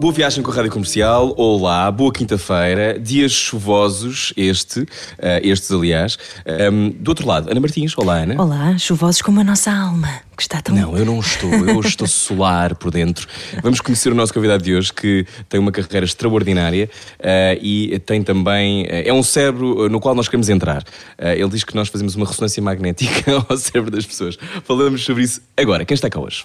Boa viagem com a Rádio Comercial, olá, boa quinta-feira, dias chuvosos, este, uh, estes aliás. Um, do outro lado, Ana Martins, olá Ana. Olá, chuvosos como a nossa alma, que está tão... Não, eu não estou, eu estou solar por dentro. Vamos conhecer o nosso convidado de hoje, que tem uma carreira extraordinária uh, e tem também, uh, é um cérebro no qual nós queremos entrar. ele diz que nós fazemos uma ressonância magnética ao cérebro das pessoas. Falamos sobre isso agora. Quem está cá hoje?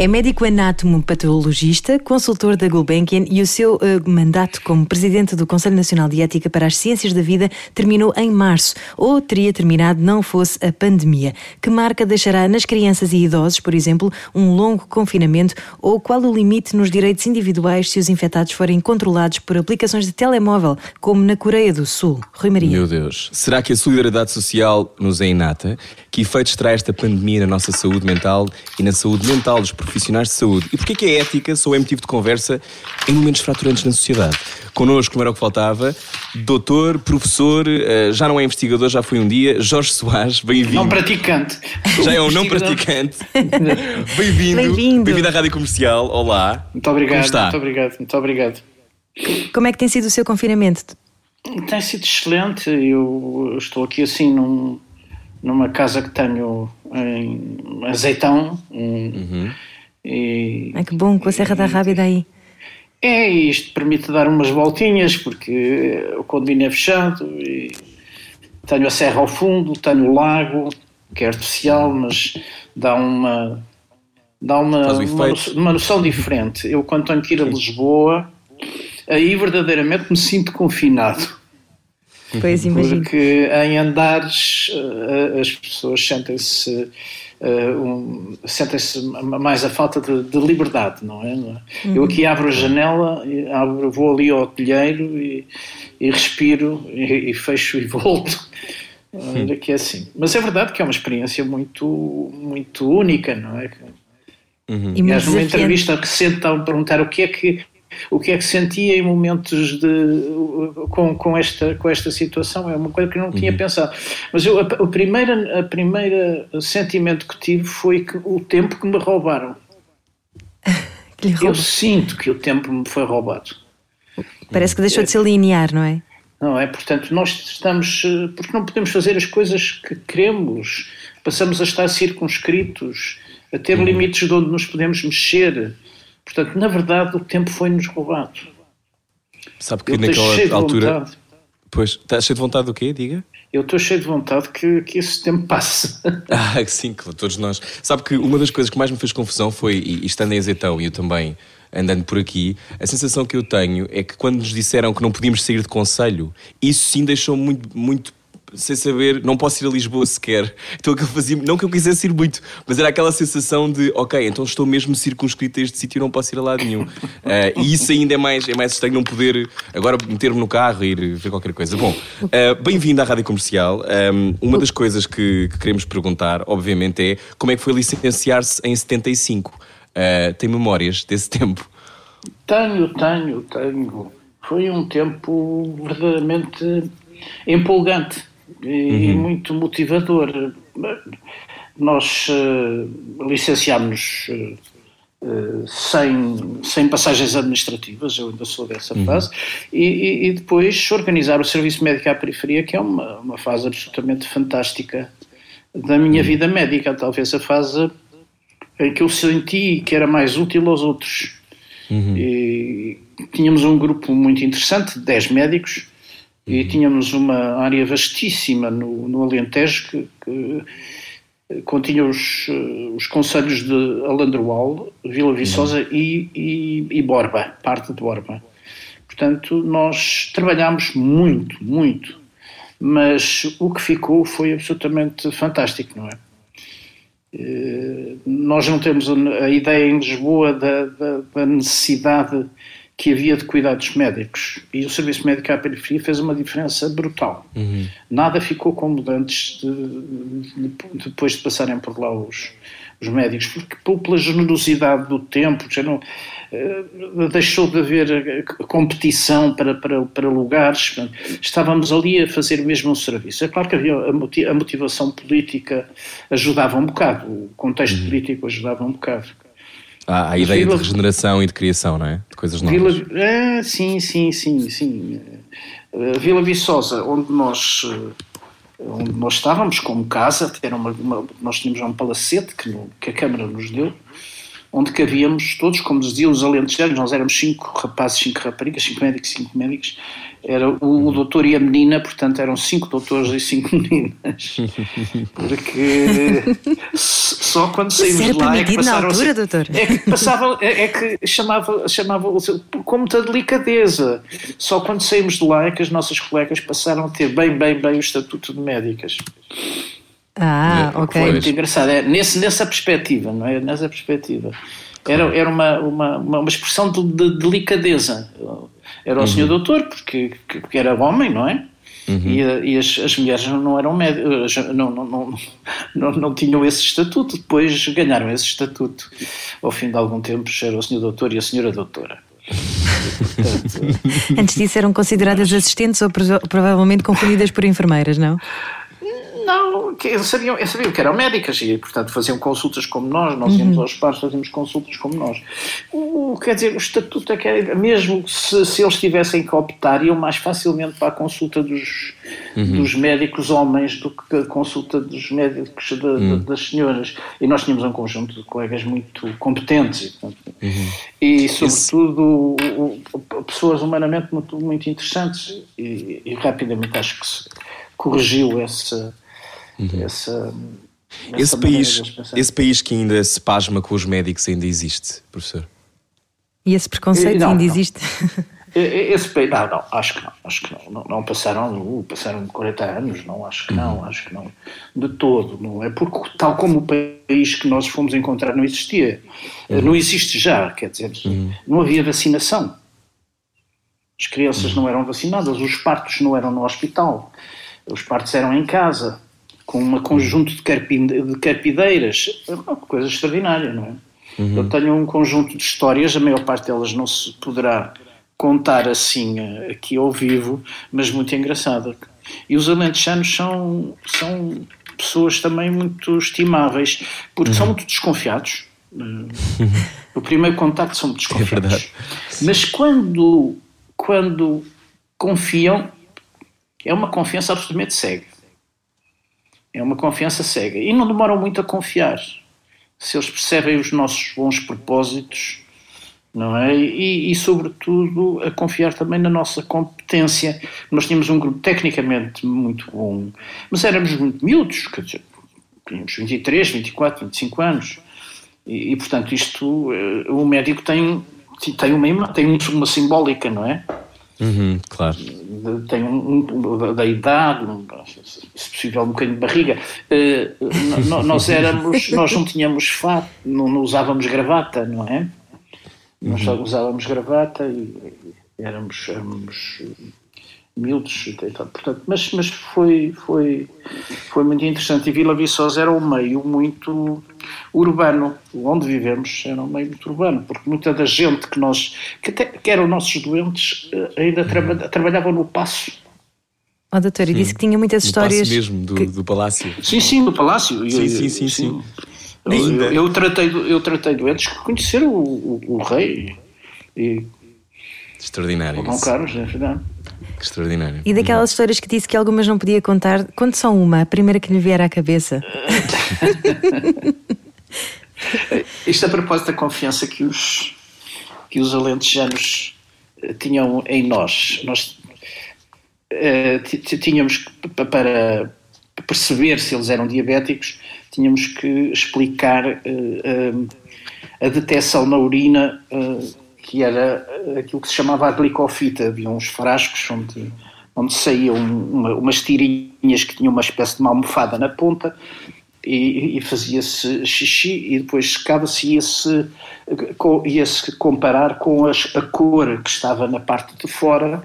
É médico anátomo-patologista, consultor da Gulbenkian e o seu uh, mandato como presidente do Conselho Nacional de Ética para as Ciências da Vida terminou em março, ou teria terminado não fosse a pandemia. Que marca deixará nas crianças e idosos, por exemplo, um longo confinamento ou qual o limite nos direitos individuais se os infectados forem controlados por aplicações de telemóvel, como na Coreia do Sul? Rui Maria. Meu Deus. Será que a solidariedade social nos é inata? Que efeitos traz esta pandemia na nossa saúde mental e na saúde mental dos profissionais profissionais de saúde. E porquê que a ética só é motivo de conversa em momentos fraturantes na sociedade? Connosco, como era o que faltava, doutor, professor, eh, já não é investigador, já foi um dia, Jorge Soares, bem-vindo. Não praticante. Já é um não praticante. bem-vindo. Bem-vindo. Bem-vindo à Rádio Comercial. Olá. Muito obrigado. Como está? Muito obrigado. Muito obrigado. Como é que tem sido o seu confinamento? Tem sido excelente. Eu estou aqui assim num, numa casa que tenho em Azeitão. Uhum. E, que bom, com a Serra da Rábida aí. É, isto permite dar umas voltinhas, porque o condomínio é fechado e tenho a serra ao fundo, tenho o lago, que é artificial, mas dá uma dá uma, uma, noção, uma noção diferente. Eu quando tenho que ir a Lisboa, aí verdadeiramente me sinto confinado. Pois imagino. Porque em andares eh, as pessoas sentem-se um, sentem-se mais a falta de, de liberdade, não é? Uhum. Eu aqui abro a janela, abro, vou ali ao telheiro e, e respiro e, e, fecho e volto. Olha que é assim. Mas é verdade que é uma experiência muito, muito única, não é? Uhum. E numa entrevista recente estavam a perguntar o que é que o que é que sentia em momentos de com, com esta com esta situação? É uma coisa que eu não tinha uhum. pensado. Mas eu, a, a, primeira a primeira sentimento que tive foi que o tempo que me roubaram. Eu sinto que o tempo me foi roubado. Parece que deixou de ser linear não é? Não é? Portanto nós estamos porque não podemos fazer as coisas que queremos. Passamos a estar circunscritos a ter uhum. limites de onde nos podemos mexer Portanto, na verdade, o tempo foi-nos roubado. Sabe que Eu naquela altura. Pois, está cheio de vontade do quê? Diga. Eu estou cheio de vontade que, que esse tempo passe. Ah, sim, todos nós. Sabe que uma das coisas que mais me fez confusão foi, e, estando em Azeitão e eu também andando por aqui, a sensação que eu tenho é que quando nos disseram que não podíamos sair de conselho, isso sim deixou muito, muito sem saber, não posso ir a Lisboa sequer. Então aquilo fazia, não que eu quisesse ir muito, mas era aquela sensação de, ok, então estou mesmo circunscrito a este sítio e não posso ir a lado nenhum. Uh, e isso ainda é mais, é mais estranho não poder agora meter-me no carro e ir ver qualquer coisa. Bom, uh, bem-vindo à Rádio Comercial. Um, uma das coisas que, que, queremos perguntar, obviamente, é como é que foi licenciar-se em 75? Uh, tem memórias desse tempo? Tenho, tenho, tenho. Foi um tempo verdadeiramente empolgante e uhum. muito motivador. Nós uh, licenciámos uh, sem, sem passagens administrativas, eu ainda sou dessa uhum. fase, e, e, depois organizar o Serviço Médico à Periferia, que é uma, uma fase absolutamente fantástica da minha uhum. vida médica, talvez a fase em que eu senti que era mais útil aos outros. Uhum. E tínhamos um grupo muito interessante, 10 médicos, e tínhamos uma área vastíssima no, no Alentejo que, que continha os, os conselhos de Alandroal, Vila Viçosa e, e, e, Borba, parte de Borba. Portanto, nós trabalhámos muito, muito, mas o que ficou foi absolutamente fantástico, não é? Nós não temos a ideia em Lisboa da, da, da necessidade que havia de cuidados médicos e o serviço médico à periferia fez uma diferença brutal. Uhum. Nada ficou como antes de, de, depois de passarem por lá os, os médicos, porque pela generosidade do tempo já não, uh, deixou de haver eh, competição para, para, para lugares, estávamos ali a fazer o mesmo serviço. É claro que havia a motivação política ajudava um bocado, o contexto uhum. político ajudava um bocado. Há a ideia de regeneração e de criação, não é? De coisas novas. Vila, é, sim, sim, sim, sim. Vila Viçosa, onde nós onde nós estávamos como casa, era uma, uma, nós tínhamos um palacete que, no, que a Câmara nos deu, onde cabíamos todos, como diziam os alentejanos, nós éramos cinco rapazes, cinco raparigas, cinco médicos, cinco médicos, era o, o doutor e a menina, portanto eram cinco doutores e cinco meninas. Porque só quando saímos de lá é que passaram na altura, doutor? É que passava, é, é, que chamava, chamava com muita delicadeza. Só quando saímos de lá é que as nossas colegas passaram a ter bem, bem, bem o estatuto de médicas. Ah, ok. Foi muito engraçado. É, nesse, nessa perspectiva, não é? Nessa perspectiva. Era, era uma, uma, uma expressão de, de delicadeza era o uhum. senhor doutor, porque, porque era homem, não é? Uhum. E, e as, as, mulheres não eram médicos, não, não, não, não, não tinham esse estatuto, depois ganharam esse estatuto. Ao fim de algum tempo era o senhor doutor e a senhora doutora. Portanto, Antes disso eram consideradas assistentes ou provavelmente confundidas por enfermeiras, não? Não, eles sabiam, eles sabiam que eram médicas e, portanto, faziam consultas como nós, nós íamos uhum. aos pares, fazíamos consultas como nós. O, quer dizer, o estatuto é que era, mesmo se, se eles tivessem que optar, iam mais facilmente para a consulta dos, uhum. dos médicos homens do que a consulta dos médicos uhum. das senhoras. E nós tínhamos um conjunto de colegas muito competentes e, portanto, uhum. e sobretudo, Esse... pessoas humanamente muito, muito interessantes e, e rapidamente acho que se corrigiu essa uhum. essa, esse país, esse país que ainda se pasma com os médicos ainda existe, professor? E esse preconceito não, ainda não. existe? Esse país, não, não, acho que não, acho que não, não, não passaram, uh, passaram 40 anos, não, acho que não, uhum. acho que não, de todo, não é porque tal como o país que nós fomos encontrar não existia, uhum. não existe já, quer dizer, uhum. não havia vacinação, as crianças não eram vacinadas, os partos não eram no hospital, os partos eram em casa, com um conjunto de, de carpideiras, é uma coisa extraordinária, não é? Uhum. Eu tenho um conjunto de histórias, a maior parte delas não se poderá contar assim eh, aqui ao vivo, mas muito engraçada. E os alentejanos são, são pessoas também muito estimáveis, porque uhum. são muito desconfiados. Uhum. O primeiro contacto são muito é desconfiados. É mas quando, quando confiam, é uma confiança absolutamente cega. É uma confiança cega. E não demoram muito a confiar. Se eles percebem os nossos bons propósitos, não é? E, e, sobretudo, a confiar também na nossa competência. Nós tínhamos um grupo tecnicamente muito bom, mas éramos muito miúdos, quer dizer, tínhamos 23, 24, 25 anos. E, e portanto, isto, eh, o médico tem, tem, uma, tem uma simbólica, não é? Uhum, claro. Tem um, um, da idade, um, se possível um bocadinho de barriga. Uh, nós éramos, nós não tínhamos fato, não, não, usávamos gravata, não é? Nós só uhum. usávamos gravata e éramos, éramos miúdos e tal. Portanto, mas, mas foi, foi, foi muito interessante. E Vila Viçosa era um meio muito urbano. Onde vivemos era um meio muito urbano, porque muita da gente que nós, que, até, que eram nossos doentes, eh, ainda traba, trabalhavam no passo. Oh, doutor, e disse que tinha muitas histórias. Mesmo, do, que... do palácio. Sim, sim, do palácio. Sim, sim, sim. sim. sim. Eu, eu, eu, tratei, eu tratei doentes que conheceram o, o, o rei. E, Extraordinário. O Carlos, é verdade. Extraordinário. E daquelas histórias que disse que algumas não podia contar, conte só uma, a primeira que lhe vier à cabeça. Isto a propósito da confiança que os, que os alentejanos eh, tinham em nós. Nós uh, tínhamos para perceber se eles eram diabéticos, tínhamos que explicar uh, uh, a detecção na urina que era aquilo que se chamava a glicofita. Havia uns frascos onde, onde saíam uma, umas tirinhas que tinham uma espécie de uma almofada na ponta e, e fazia-se xixi e depois secava-se e ia-se ia -se comparar com as, a cor que estava na parte de fora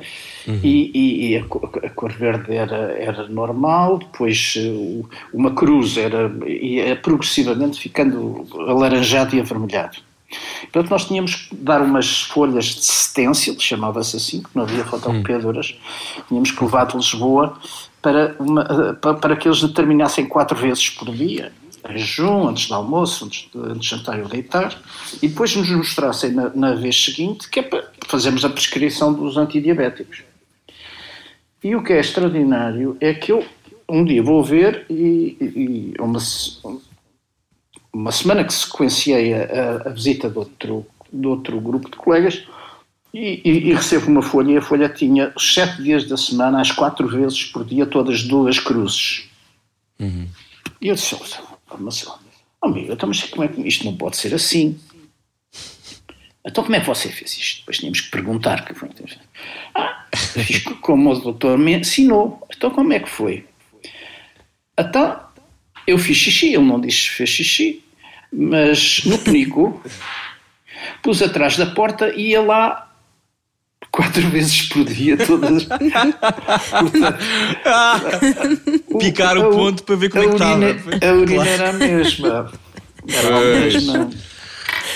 uhum. e, e a, a, cor verde era, era normal, depois uh, uma cruz era, ia progressivamente ficando alaranjado e avermelhado. Portanto, nós tínhamos que dar umas folhas de stencil, chamava-se assim, que não havia fotocopiadoras, tínhamos que levar de Lisboa para, uma, para, que eles determinassem quatro vezes por dia, em jejum, antes do almoço, antes de, antes de jantar e deitar, e depois nos mostrassem na, na, vez seguinte que é para fazermos a prescrição dos antidiabéticos. E o que é extraordinário é que eu um dia vou ver e, e uma, uma semana que sequenciei a, a, visita de outro, de outro grupo de colegas, e, e, e, recebo uma folha e a folha tinha sete dias da semana, às quatro vezes por dia, todas duas cruzes. Uhum. E eu disse, oh, mas, oh, amigo, então, mas como é que isto não pode ser assim? Então como é que você fez isto? Depois tínhamos que perguntar. Que foi. Ah, fiz como o doutor me ensinou. Então como é que foi? Então, eu fiz xixi, ele não disse que fez xixi, mas no penico pus atrás da porta e ia lá quatro vezes por dia, todas. Picar o ponto para ver como é que estava. A urina era a mesma. Era a mesma.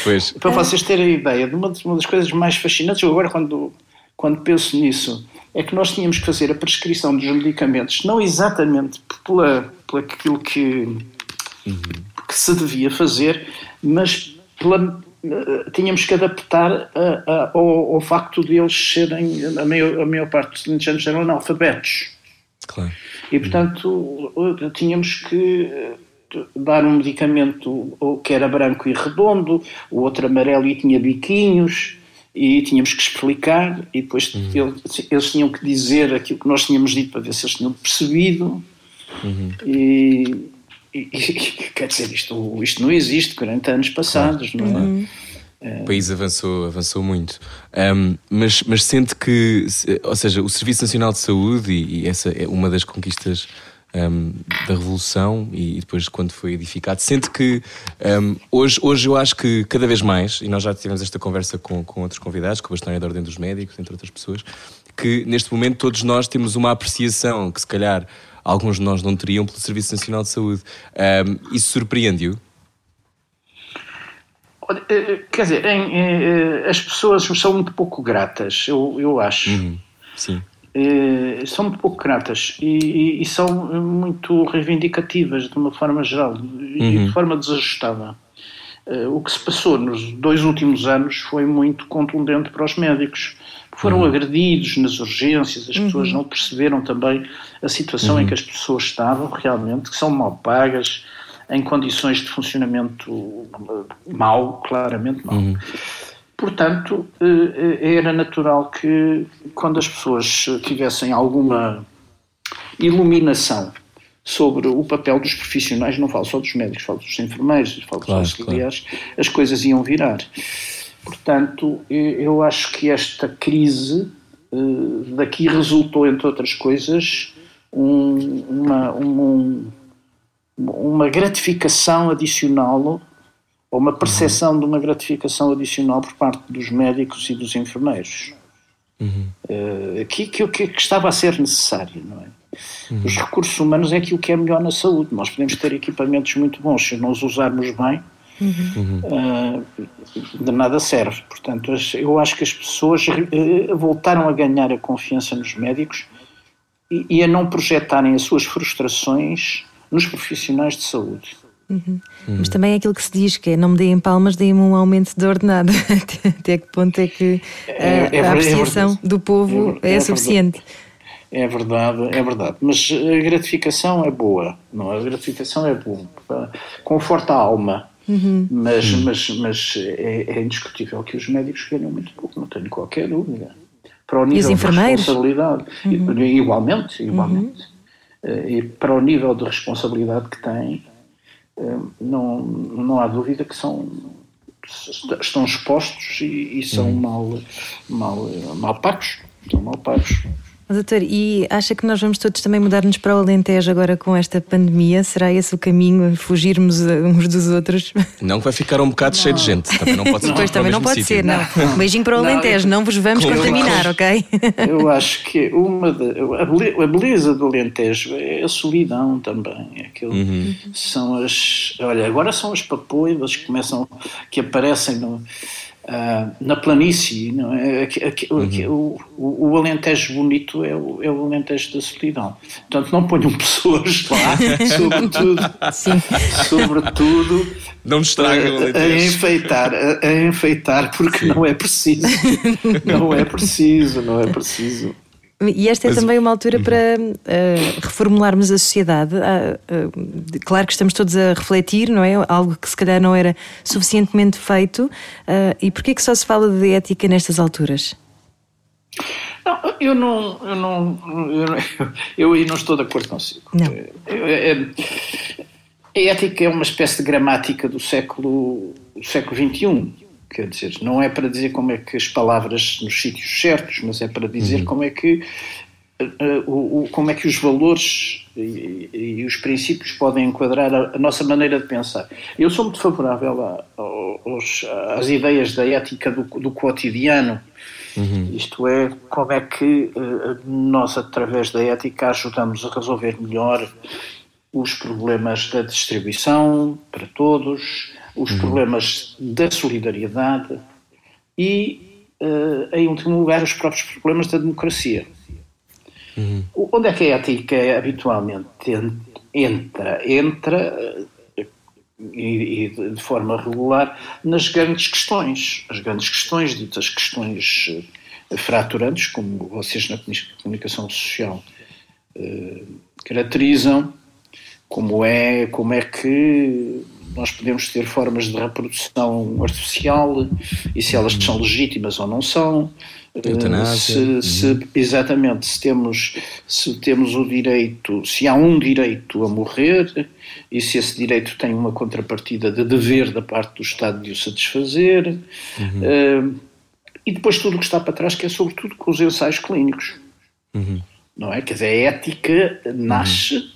Pois. Para vocês terem a ideia de uma, uma das coisas mais fascinantes, eu agora quando, quando penso nisso, é que nós tínhamos que fazer a prescrição dos medicamentos, não exatamente pela, pela aquilo que, uhum. Que se devia fazer, mas pela eh, tínhamos que adaptar a, a, ao, ao, facto de eles serem, a maior, a maior parte dos indianos eram analfabetos. Claro. E, portanto, tínhamos que eh, dar um medicamento que era branco e redondo, o outro amarelo e tinha biquinhos, e tínhamos que explicar, e depois uhum. eles, eles, tinham que dizer aquilo que nós tínhamos dito para ver se eles tinham percebido. Uhum. E, e, quer dizer, isto, isto não existe 40 anos passados, claro. não é? Uhum. O país avançou, avançou muito. Um, mas, mas sente que, ou seja, o Serviço Nacional de Saúde, e, e essa é uma das conquistas um, da Revolução, e, depois quando foi edificado, sente que um, hoje, hoje eu acho que cada vez mais, e nós já tivemos esta conversa com, com outros convidados, com a Bastónia da Ordem dos Médicos, entre outras pessoas, que neste momento todos nós temos uma apreciação que se calhar alguns de nós não teriam pelo Serviço Nacional de Saúde. Um, isso surpreende-o? Eh, eh, quer dizer, em, em, eh, as pessoas são muito pouco gratas, eu, eu acho. Uhum, sim. são muito pouco gratas e, e, e, são muito reivindicativas de uma forma geral uhum. e de uhum. forma desajustada. o que se passou nos dois últimos anos foi muito contundente para os médicos foram uhum. agredidos nas urgências, as uhum. pessoas não perceberam também a situação uhum. em que as pessoas estavam realmente, que são mal pagas, em condições de funcionamento mau, claramente mau. Uhum. Portanto, eh, eh, era natural que quando as pessoas tivessem alguma iluminação sobre o papel dos profissionais, não falo só dos médicos, falo dos enfermeiros, falo claro, dos auxiliares, claro. as coisas iam virar. Portanto, eu acho que esta crise eh, daqui resultou, entre outras coisas, um, uma, um, uma gratificação adicional ou uma percepção de uma gratificação adicional por parte dos médicos e dos enfermeiros. Uhum. Uh, que, que, que, que, estava a ser necessário, não é? Uhum. Os recursos humanos é aquilo que é melhor na saúde. Nós podemos ter equipamentos muito bons, se não os usarmos bem, uhum. uh, de nada serve. Portanto, eu acho que as pessoas uh, voltaram a ganhar a confiança nos médicos e, e, a não projetarem as suas frustrações nos profissionais de saúde. Uhum. Uhum. Mas também é aquilo que se diz que é não me deem palmas, deem-me um aumento de ordenado. Até que ponto é que a, é, é, a apreciação é do povo é, é suficiente? É verdade, é verdade. Mas a gratificação é boa, não? A gratificação é boa, conforta a alma. Uhum. Mas, uhum. mas, mas é, é, indiscutível que os médicos ganham muito pouco, não tenho qualquer dúvida. Para o nível de responsabilidade, uhum. igualmente, igualmente. Uh, e para o nível de responsabilidade que têm, uh, não, não há dúvida que são estão expostos e, e são uhum. mal, mal, mal pagos. São mal pagos. Doutor, e acha que nós vamos todos também mudar-nos para o Alentejo agora com esta pandemia? Será esse o caminho, fugirmos uns dos outros? Não, que vai ficar um bocado cheio de gente. Também não pode ser. Depois também não pode sítio. ser, não. Um beijinho para o Alentejo, não, vos vamos Claro. contaminar, ok? Eu acho que uma de- a bele- a beleza do Alentejo é a solidão também. é Aquilo, São as. Olha, agora são as papoilas que começam, que aparecem no, ah, na planície. Não é? Aqui- aqui- aqui- o, o, o Alentejo bonito é o, é o Alentejo da solidão. Portanto, não ponham pessoas lá, sobretudo. Sim. Sobretudo Não nos estragam o a, a enfeitar, a, a enfeitar, porque não é preciso. Não é preciso, não é preciso. E esta é Mas- também uma altura para eh, reformularmos a sociedade. Ah, de- claro que estamos todos a refletir, não é? Algo que se calhar não era suficientemente feito. Ah, e porquê que só se fala de ética nestas alturas? Não, eu não, eu não, eu, não- eu aí não estou de acordo consigo. Não. Eu- eu- a ética é uma espécie de gramática do século, do século XXI. Quer dizer, não é para dizer como é que as palavras nos sítios certos, mas é para dizer como é que eh, o, o- como é que os valores e, e os princípios podem enquadrar a, a nossa maneira de pensar. Eu sou muito favorável a- aos- às ideias da ética do, do cotidiano, isto é, como é que eh, nós, através da ética, ajudamos a resolver melhor os problemas da distribuição para todos, os problemas da solidariedade e, eh, em último lugar, os próprios problemas da democracia. O- Onde é que a ética habitualmente en- entra? Entra eh, e, e de forma regular nas grandes questões, as grandes questões, ditas questões eh, fraturantes, como vocês na comuni- comunicação social eh, caracterizam, como é, como é que nós podemos ter formas de reprodução artificial e se elas são legítimas ou não são. Eh. Se, se- exatamente, se temos, se temos o direito, se há um direito a morrer e se esse direito tem uma contrapartida de dever da parte do Estado de o satisfazer. Eh, e depois tudo o que está para trás, que é sobretudo com os ensaios clínicos. Não é? Quer dizer, a ética nasce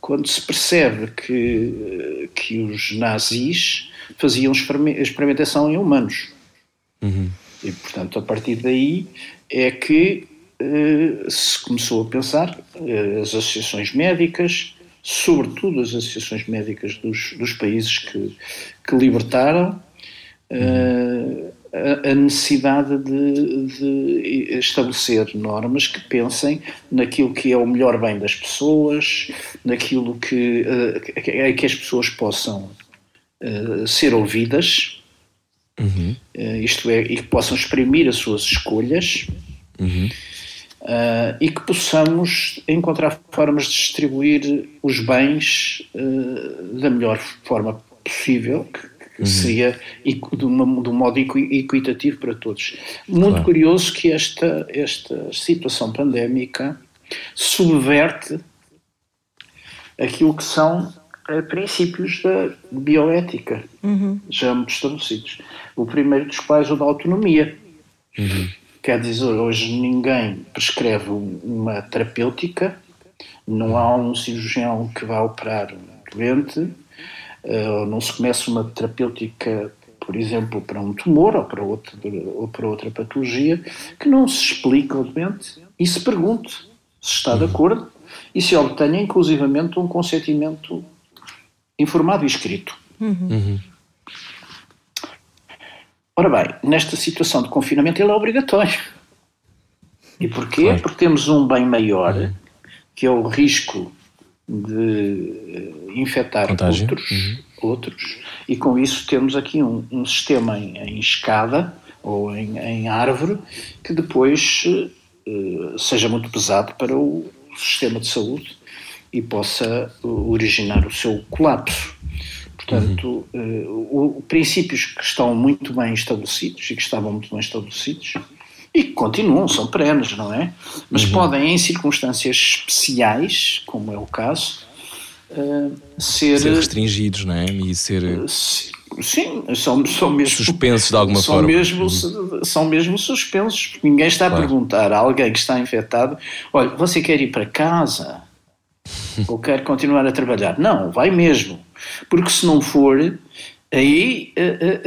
quando se percebe que, que os nazis faziam experime- experimentação em humanos. E, portanto, a partir daí é que eh, se começou a pensar, eh, as associações médicas, sobretudo as associações médicas dos, dos países que, que libertaram, eh, a, a necessidade de, de estabelecer normas que pensem naquilo que é o melhor bem das pessoas, naquilo que, eh, que, que as pessoas possam eh, ser ouvidas, eh, isto é, e que possam exprimir as suas escolhas. eh, e que possamos encontrar formas de distribuir os bens eh, da melhor forma possível, que, que seria de, uma- de um modo equi- equitativo para todos. Muito Claro. curioso que esta, esta situação pandémica subverte aquilo que são eh, princípios da bioética, já muito estabelecidos. O primeiro dos quais o da autonomia. Quer dizer, hoje ninguém prescreve um- uma terapêutica, não há um cirurgião que vá operar um doente, ou não se começa uma terapêutica, por exemplo, para um tumor ou para, outro, ou para outra patologia, que não se explica ao doente e se pergunte se está de acordo e se obtenha inclusivamente um consentimento informado e escrito. Ora bem, nesta situação de confinamento ele é obrigatório. E porquê? Claro. Porque temos um bem maior, que é o risco de eh, infectar Contágio. outros, outros, e com isso temos aqui um, um sistema em, em escada ou em, em árvore que depois eh, seja muito pesado para o sistema de saúde e possa eh, originar o seu colapso. Portanto, eh, o- princípios que estão muito bem estabelecidos e que estavam muito bem estabelecidos e que continuam, são perenes, não é? Mas podem, em circunstâncias especiais, como é o caso, uh, ser, ser restringidos, não é? E ser. Sim, são, são mesmo. Suspensos de alguma são forma. Mesmo, são mesmo suspensos, porque ninguém está claro. a perguntar a alguém que está infectado: olha, você quer ir para casa? ou quer continuar a trabalhar? Não, vai mesmo. Porque se não for, aí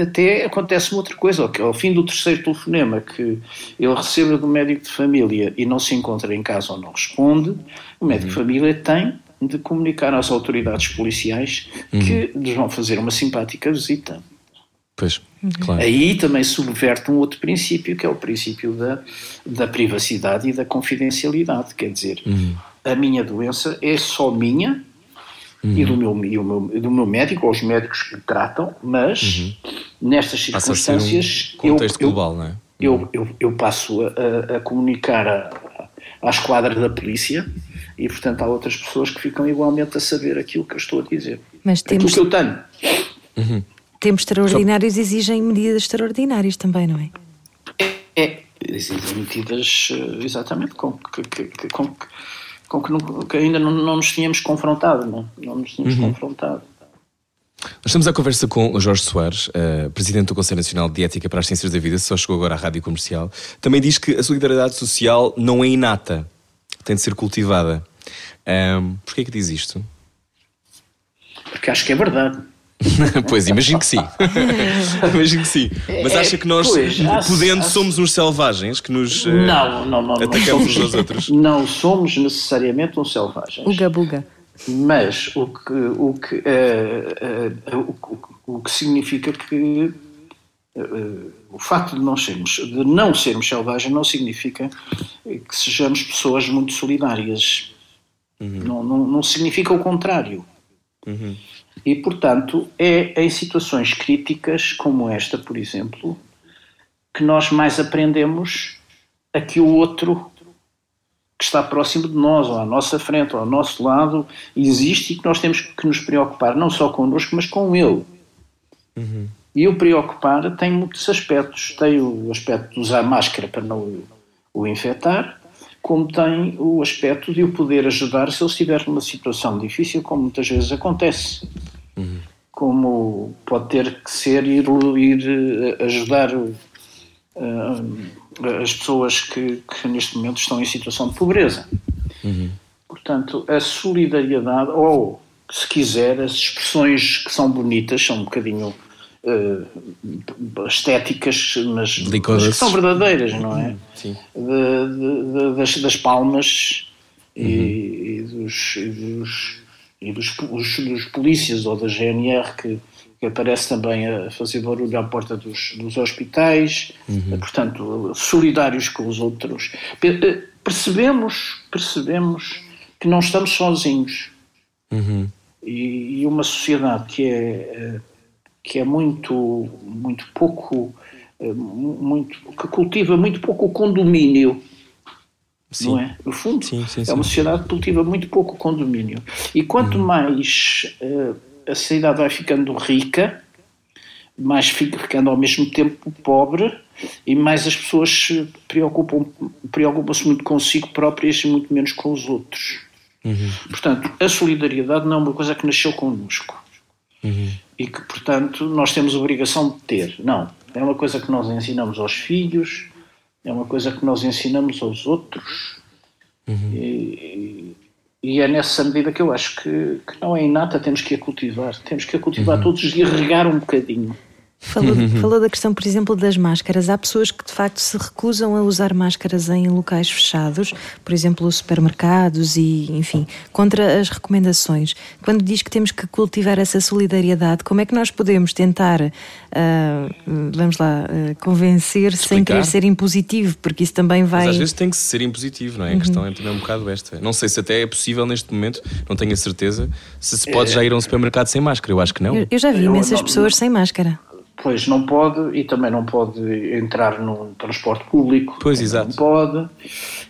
até acontece uma outra coisa, que ao fim do terceiro telefonema que ele receba do médico de família e não se encontra em casa ou não responde, o médico de uhum. família tem de comunicar às autoridades policiais uhum. que lhes vão fazer uma simpática visita. Pois, claro. Aí também subverte um outro princípio, que é o princípio da, da privacidade e da confidencialidade. Quer dizer, uhum. a minha doença é só minha uhum. e, do meu, e, meu, e do meu médico, ou os médicos que me tratam, mas uhum. nestas circunstâncias. Um contexto eu, global, eu, não é? Eu, eu, eu passo a, a comunicar a, à esquadra da polícia e, portanto, há outras pessoas que ficam igualmente a saber aquilo que eu estou a dizer. Mas temos... Aquilo que eu tenho. Uhum. Tempos extraordinários Só... exigem medidas extraordinárias também, não é? É, é exigem medidas, eh, exatamente, com que, que, com que, com que, não, que ainda não, não, nos tínhamos confrontado, não, não nos tínhamos uhum. confrontado. Nós estamos à conversa com o Jorge Soares, uh, Presidente do Conselho Nacional de Ética para as Ciências da Vida, só chegou agora à Rádio Comercial. Também diz que a solidariedade social não é inata, tem de ser cultivada. Um, Porquê que diz isto? Porque acho que é verdade. pois, imagino que sim. imagino que sim. Mas é, acha que nós, pois, podendo, acho, somos uns selvagens que nos uh, não, não, não, atacamos uns aos outros? Não somos necessariamente uns selvagens. Uga buga. Mas o que, o que, uh, uh, o, o, que significa que o facto de, nós sermos, de não sermos selvagens não significa que sejamos pessoas muito solidárias. Uhum. Não, não, não, significa o contrário. Uhum. E, portanto, é em situações críticas como esta, por exemplo, que nós mais aprendemos a que o outro que está próximo de nós, ou à nossa frente, ou ao nosso lado, existe e que nós temos que nos preocupar não só connosco, mas com ele. Uhum. E o preocupar tem muitos aspectos. Tem o aspecto de usar máscara para não o infectar, como tem o aspecto de o poder ajudar se ele estiver numa situação difícil, como muitas vezes acontece. Uhum. Como pode ter que ser ir, ir eh, ajudar uh, as pessoas que, que, neste momento estão em situação de pobreza. Uhum. Portanto, a solidariedade, ou se quiser, as expressões que são bonitas, são um bocadinho uh, estéticas, mas, mas, que são verdadeiras, não é? Sim. De, de, de, das, das, palmas uhum. e, e, dos, e, dos, e dos, os, dos, polícias ou da GNR que, que, aparece também a fazer barulho à porta dos, dos hospitais, uhum. portanto, solidários com os outros. Eh, percebemos, percebemos que não estamos sozinhos. Uhum. E, e, uma sociedade que é eh, que é muito, muito pouco, eh, muito, que cultiva muito pouco o condomínio. Sim. Não é? No fundo, sim, sim, é uma sociedade que cultiva muito pouco o condomínio. E quanto uhum. mais uh, a sociedade vai ficando rica, mais fica ficando ao mesmo tempo pobre e mais as pessoas se preocupam, preocupam-se muito consigo próprias e muito menos com os outros. Uhum. Portanto, a solidariedade não é uma coisa que nasceu connosco. Uhum e que, portanto, nós temos obrigação de ter. Não. É uma coisa que nós ensinamos aos filhos, é uma coisa que nós ensinamos aos outros. Uhum. E, e, é nessa medida que eu acho que, que, não é inata, temos que a cultivar. Temos que a cultivar uhum. todos os dias, regar um bocadinho. Falou, uhum. falou, da questão, por exemplo, das máscaras. Há pessoas que de facto se recusam a usar máscaras em locais fechados, por exemplo, supermercados e, enfim, contra as recomendações. Quando diz que temos que cultivar essa solidariedade, como é que nós podemos tentar, uh, vamos lá, uh, convencer Explicar. sem querer ser impositivo? Porque isso também vai. Mas às vezes tem que ser impositivo, não é? A questão uhum. é também um bocado esta. Não sei se até é possível neste momento, não tenho a certeza, se se pode já ir a um supermercado sem máscara. Eu acho que não. Eu, eu já vi imensas pessoas sem máscara. Pois não pode e também não pode entrar no transporte público. Pois, exato. Não pode.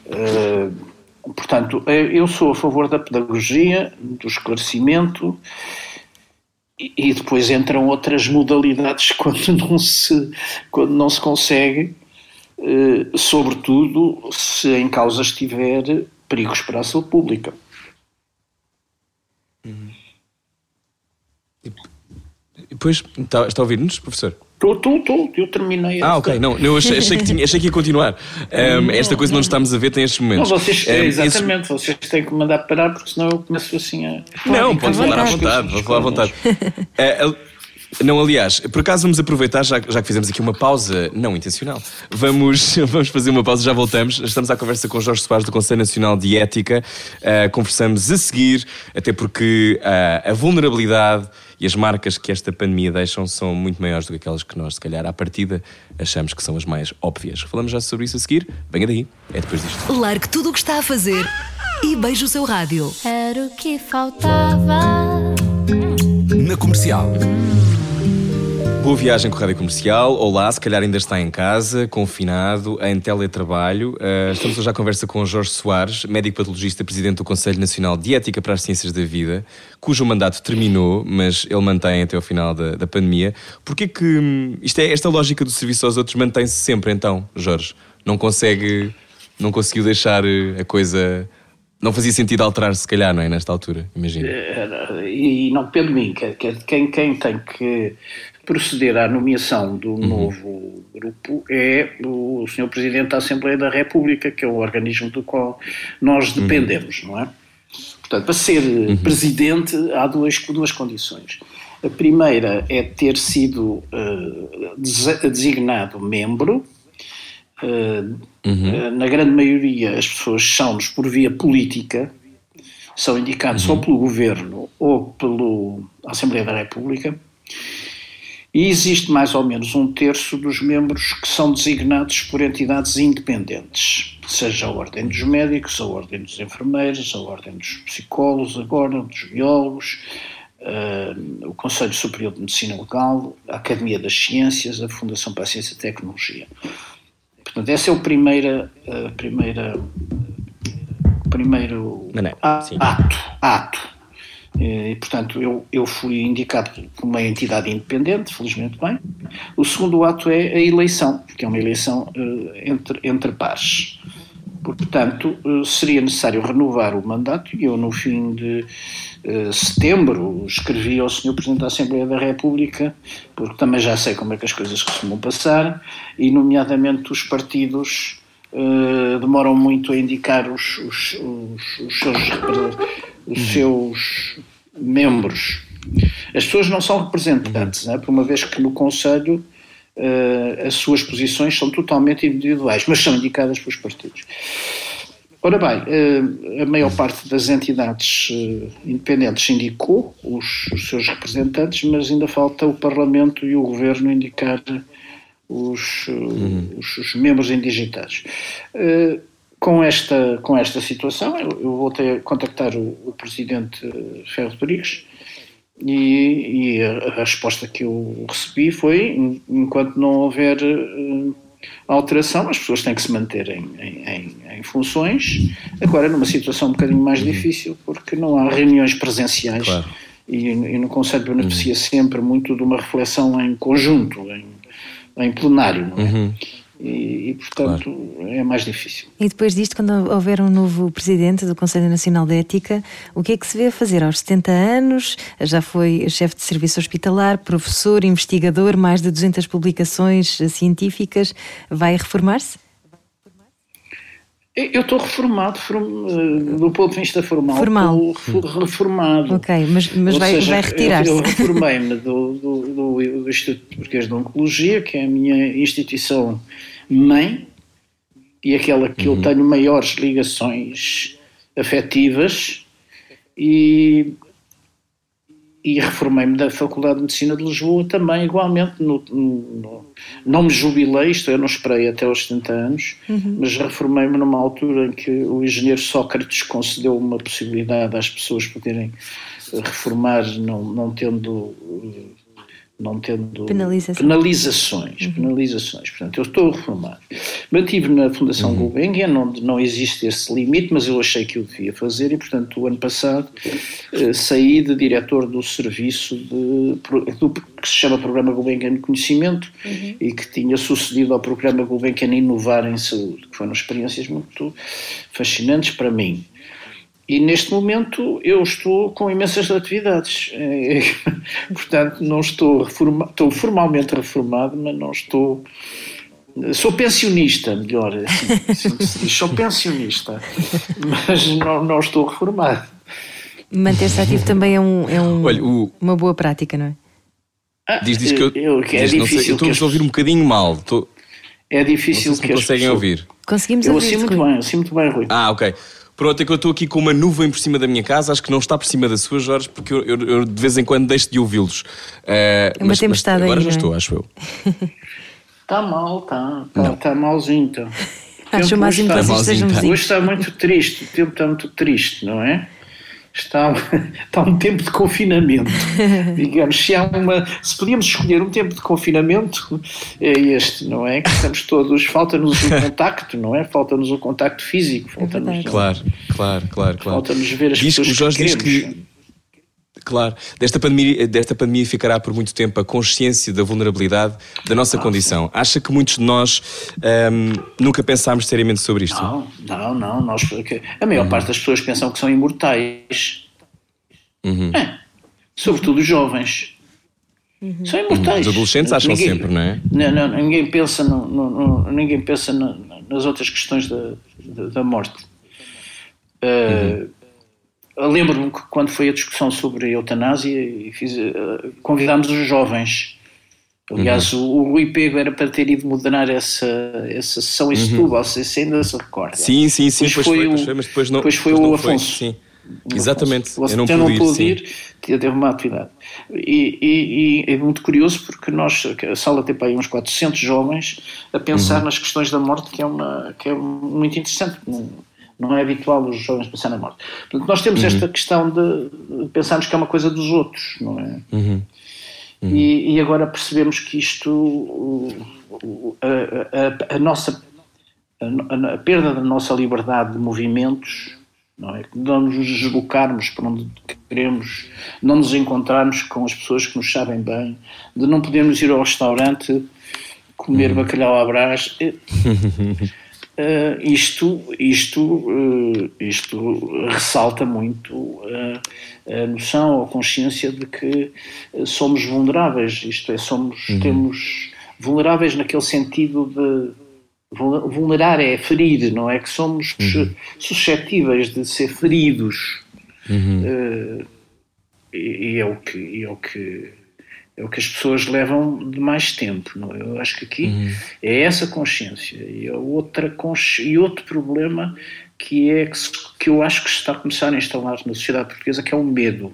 Uh, portanto, eu sou a favor da pedagogia, do esclarecimento e, e depois entram outras modalidades quando não se, quando não se consegue, uh, sobretudo se em causa estiver perigos para a saúde pública. Pois, está, está a ouvir-nos, professor? Estou, estou, estou, eu terminei. Ah, ok, não, eu achei, achei, que tinha, achei que ia continuar. Um, esta coisa não estamos a ver tem estes momentos. Não, vocês, um, exatamente, esse... vocês têm que mandar parar, porque senão eu começo assim a. Não, pode falar à vontade, pode falar à vontade. Uh, não, aliás, por acaso vamos aproveitar, já, já que fizemos aqui uma pausa não intencional, vamos, vamos fazer uma pausa, já voltamos. Estamos à conversa com Jorge Soares do Conselho Nacional de Ética. Uh, conversamos a seguir, até porque uh, a vulnerabilidade e as marcas que esta pandemia deixam são muito maiores do que aquelas que nós, se calhar, à partida, achamos que são as mais óbvias. Falamos já sobre isso a seguir. Venha daí, é depois disto. Largue tudo o que está a fazer e beije o seu rádio. Era o que faltava. Na comercial. Boa viagem com a Rádio Comercial. Olá, se calhar ainda está em casa, confinado, em teletrabalho. Uh, estamos hoje à conversa com Jorge Soares, médico patologista, presidente do Conselho Nacional de Ética para as Ciências da Vida, cujo mandato terminou, mas ele mantém até ao final da, da pandemia. Porquê que hum, isto é, esta lógica do serviço aos outros mantém-se sempre então, Jorge? Não consegue, não conseguiu deixar eh, a coisa não fazia sentido alterar-se, se calhar, não é? Nesta altura, imagina. Eh, e não depende de mim. Quem, quem tem que proceder à nomeação do uhum. novo grupo é o Sr. Presidente da Assembleia da República, que é o organismo do qual nós uhum. dependemos, uhum. não é? Portanto, para ser uhum. presidente há duas, duas condições. A primeira é ter sido uh, designado membro. Uh, uh, na grande maioria as pessoas são-nos por via política, são indicados ou uhum. pelo Governo ou pela Assembleia da República e existe mais ou menos um terço dos membros que são designados por entidades independentes, seja a Ordem dos Médicos, a Ordem dos Enfermeiros, a Ordem dos Psicólogos, agora dos Biólogos, uh, o Conselho Superior de Medicina Legal, a Academia das Ciências, a Fundação para a Ciência e Tecnologia. Portanto, essa é o primeira, a primeira, primeiro não, não. ato, ato e, portanto, eu, eu fui indicado como uma entidade independente, felizmente bem. O segundo ato é a eleição, que é uma eleição uh, entre, entre pares. Portanto, uh, seria necessário renovar o mandato e eu, no fim de uh, setembro, escrevi ao Sr. Presidente da Assembleia da República, porque também já sei como é que as coisas costumam passar, e, nomeadamente, os partidos demoram muito a indicar os, os, os, os seus os seus membros. As pessoas não são representantes, né? por uma vez que no Conselho uh, as suas posições são totalmente individuais, mas são indicadas pelos partidos. Ora bem, uh, a maior parte das entidades uh, independentes indicou os, os, seus representantes, mas ainda falta o Parlamento e o Governo indicar os, uhum. os, os membros indigitados com esta, com esta situação, eu, eu voltei a contactar o, o presidente Ferro Rodrigues e, e a, a, resposta que eu recebi foi: enquanto não houver uh, alteração, as pessoas têm que se manter em, em, em, funções. Agora, numa situação um bocadinho mais uhum. difícil, porque não há reuniões presenciais claro. e, e no Conselho beneficia uhum. sempre muito de uma reflexão em conjunto, em, em plenário. Não é? Uhum e, e portanto claro. é mais difícil. E depois disto, quando houver um novo presidente do Conselho Nacional de Ética, o que é que se vê a fazer aos 70 anos? Já foi chefe de serviço hospitalar, professor, investigador, mais de 200 publicações científicas. Vai reformar-se? Eu estou reformado, eh, do ponto de vista formal. Formal. Estou reformado. Ok, mas, mas vai, vai retirar-se. Eu, eu reformei-me do, do, Instituto Português de Oncologia, que é a minha instituição mãe e aquela que uhum. eu tenho maiores ligações afetivas e e reformei-me da Faculdade de Medicina de Lisboa também, igualmente. No, no, não me jubilei, isto eu não esperei até aos 70 anos, uhum. mas reformei-me numa altura em que o engenheiro Sócrates concedeu uma possibilidade às pessoas poderem reformar, não, não tendo não tendo Penalização. penalizações. Uhum. penalizações. Portanto, eu estou a reformar. Mantive na Fundação uhum. Gulbenkian, onde não existe esse limite, mas eu achei que o devia fazer e, portanto, o ano passado eh, saí de diretor do serviço de, do, que se chama Programa Gulbenkian de Conhecimento uhum. e que tinha sucedido ao Programa Gulbenkian Inovar em Saúde, que foram experiências muito fascinantes para mim. E neste momento eu estou com imensas atividades. Portanto, não estou, reforma, estou formalmente reformado, mas não estou. Sou pensionista, melhor assim, assim. Sou pensionista, mas não, não estou reformado. Manter-se ativo também é, um, é um, Olha, o- uma boa prática, não é? Ah, Diz, diz que eu, eu- que é diz, não sei, difícil eu estou as- a ouvir um bocadinho mal. Estou, É não sei difícil se que me conseguem pessoas- ouvir. Conseguimos Eu ouvir assim muito bem, assim muito bem, Rui. Ah, ok. Pronto, é que eu estou aqui com uma nuvem por cima da minha casa, acho que não está por cima da sua, Jorge, porque eu, eu- eu de vez em quando deixo de ouvi-los. Eh, É uma mas- mas tempestade Agora aí, já não é? estou, acho eu. Está mal, está. Está, está malzinho, então. Acho mais está- importante que malzinho, tá. Hoje está muito triste, o tempo está muito triste, não é? Está, está um tempo de confinamento. Digamos, se, há uma, se podíamos escolher um tempo de confinamento, é este, não é? Que estamos todos, falta-nos o contacto, não é? Falta-nos o contacto físico, falta-nos, verdade. Claro, claro, claro, claro. falta-nos ver as Diz que pessoas o Jorge diz queremos. que. Claro, desta pandemia, desta pandemia ficará por muito tempo a consciência da vulnerabilidade da Ah, nossa condição. Acha que muitos de nós ahm, nunca pensámos seriamente sobre isto? Não, não, não. Nós, a maior Uhum. parte das pessoas pensam que são imortais. Uhum. É, sobretudo os jovens. São imortais. Os adolescentes acham Ninguém- sempre, não é? Não, não, ninguém pensa, no, no- no- ninguém pensa na- nas outras questões da, da, da morte. Uh, Lembro-me que quando foi a discussão sobre a eutanásia, fiz, uh, convidámos os jovens. Aliás, Uhum. o, o Rui Pego era para ter ido moderar essa, essa sessão em Setúbal, se se ainda se recorda. Uhum. Sim, sim, sim, Depois pois foi foi, o- foi, mas depois não. depois foi depois o não Afonso. sim. Exatamente, Você eu não pude ir, pôde sim. ir, teve uma atividade. E, e- e é muito curioso porque nós, a sala tem para aí uns 400 jovens a Uhum. pensar nas questões da morte, que é, uma, que é muito interessante. Não, é habitual os jovens pensar na morte. Portanto, nós Uhum. temos esta questão de pensarmos que é uma coisa dos outros, não é? Uhum. E, e agora percebemos que isto, o- o- a, a- a nossa, a, a perda da nossa liberdade de movimentos, não é? De não nos deslocarmos para onde queremos, não nos encontrarmos com as pessoas que nos sabem bem, de não podermos ir ao restaurante comer bacalhau à brás. eh, isto, isto, eh, isto ressalta muito eh, a noção ou a consciência de que somos vulneráveis, isto é, somos, temos vulneráveis naquele sentido de vul- vulnerar é ferir, não é? Que somos eh, suscetíveis de ser feridos. Eh, e, e é o que e é o que é o que as pessoas levam de mais tempo. Não? é? Eu acho que aqui é essa consciência e, a outra consci... e outro problema que é que, se- que eu acho que está a começar a instalar na sociedade portuguesa, que é o medo.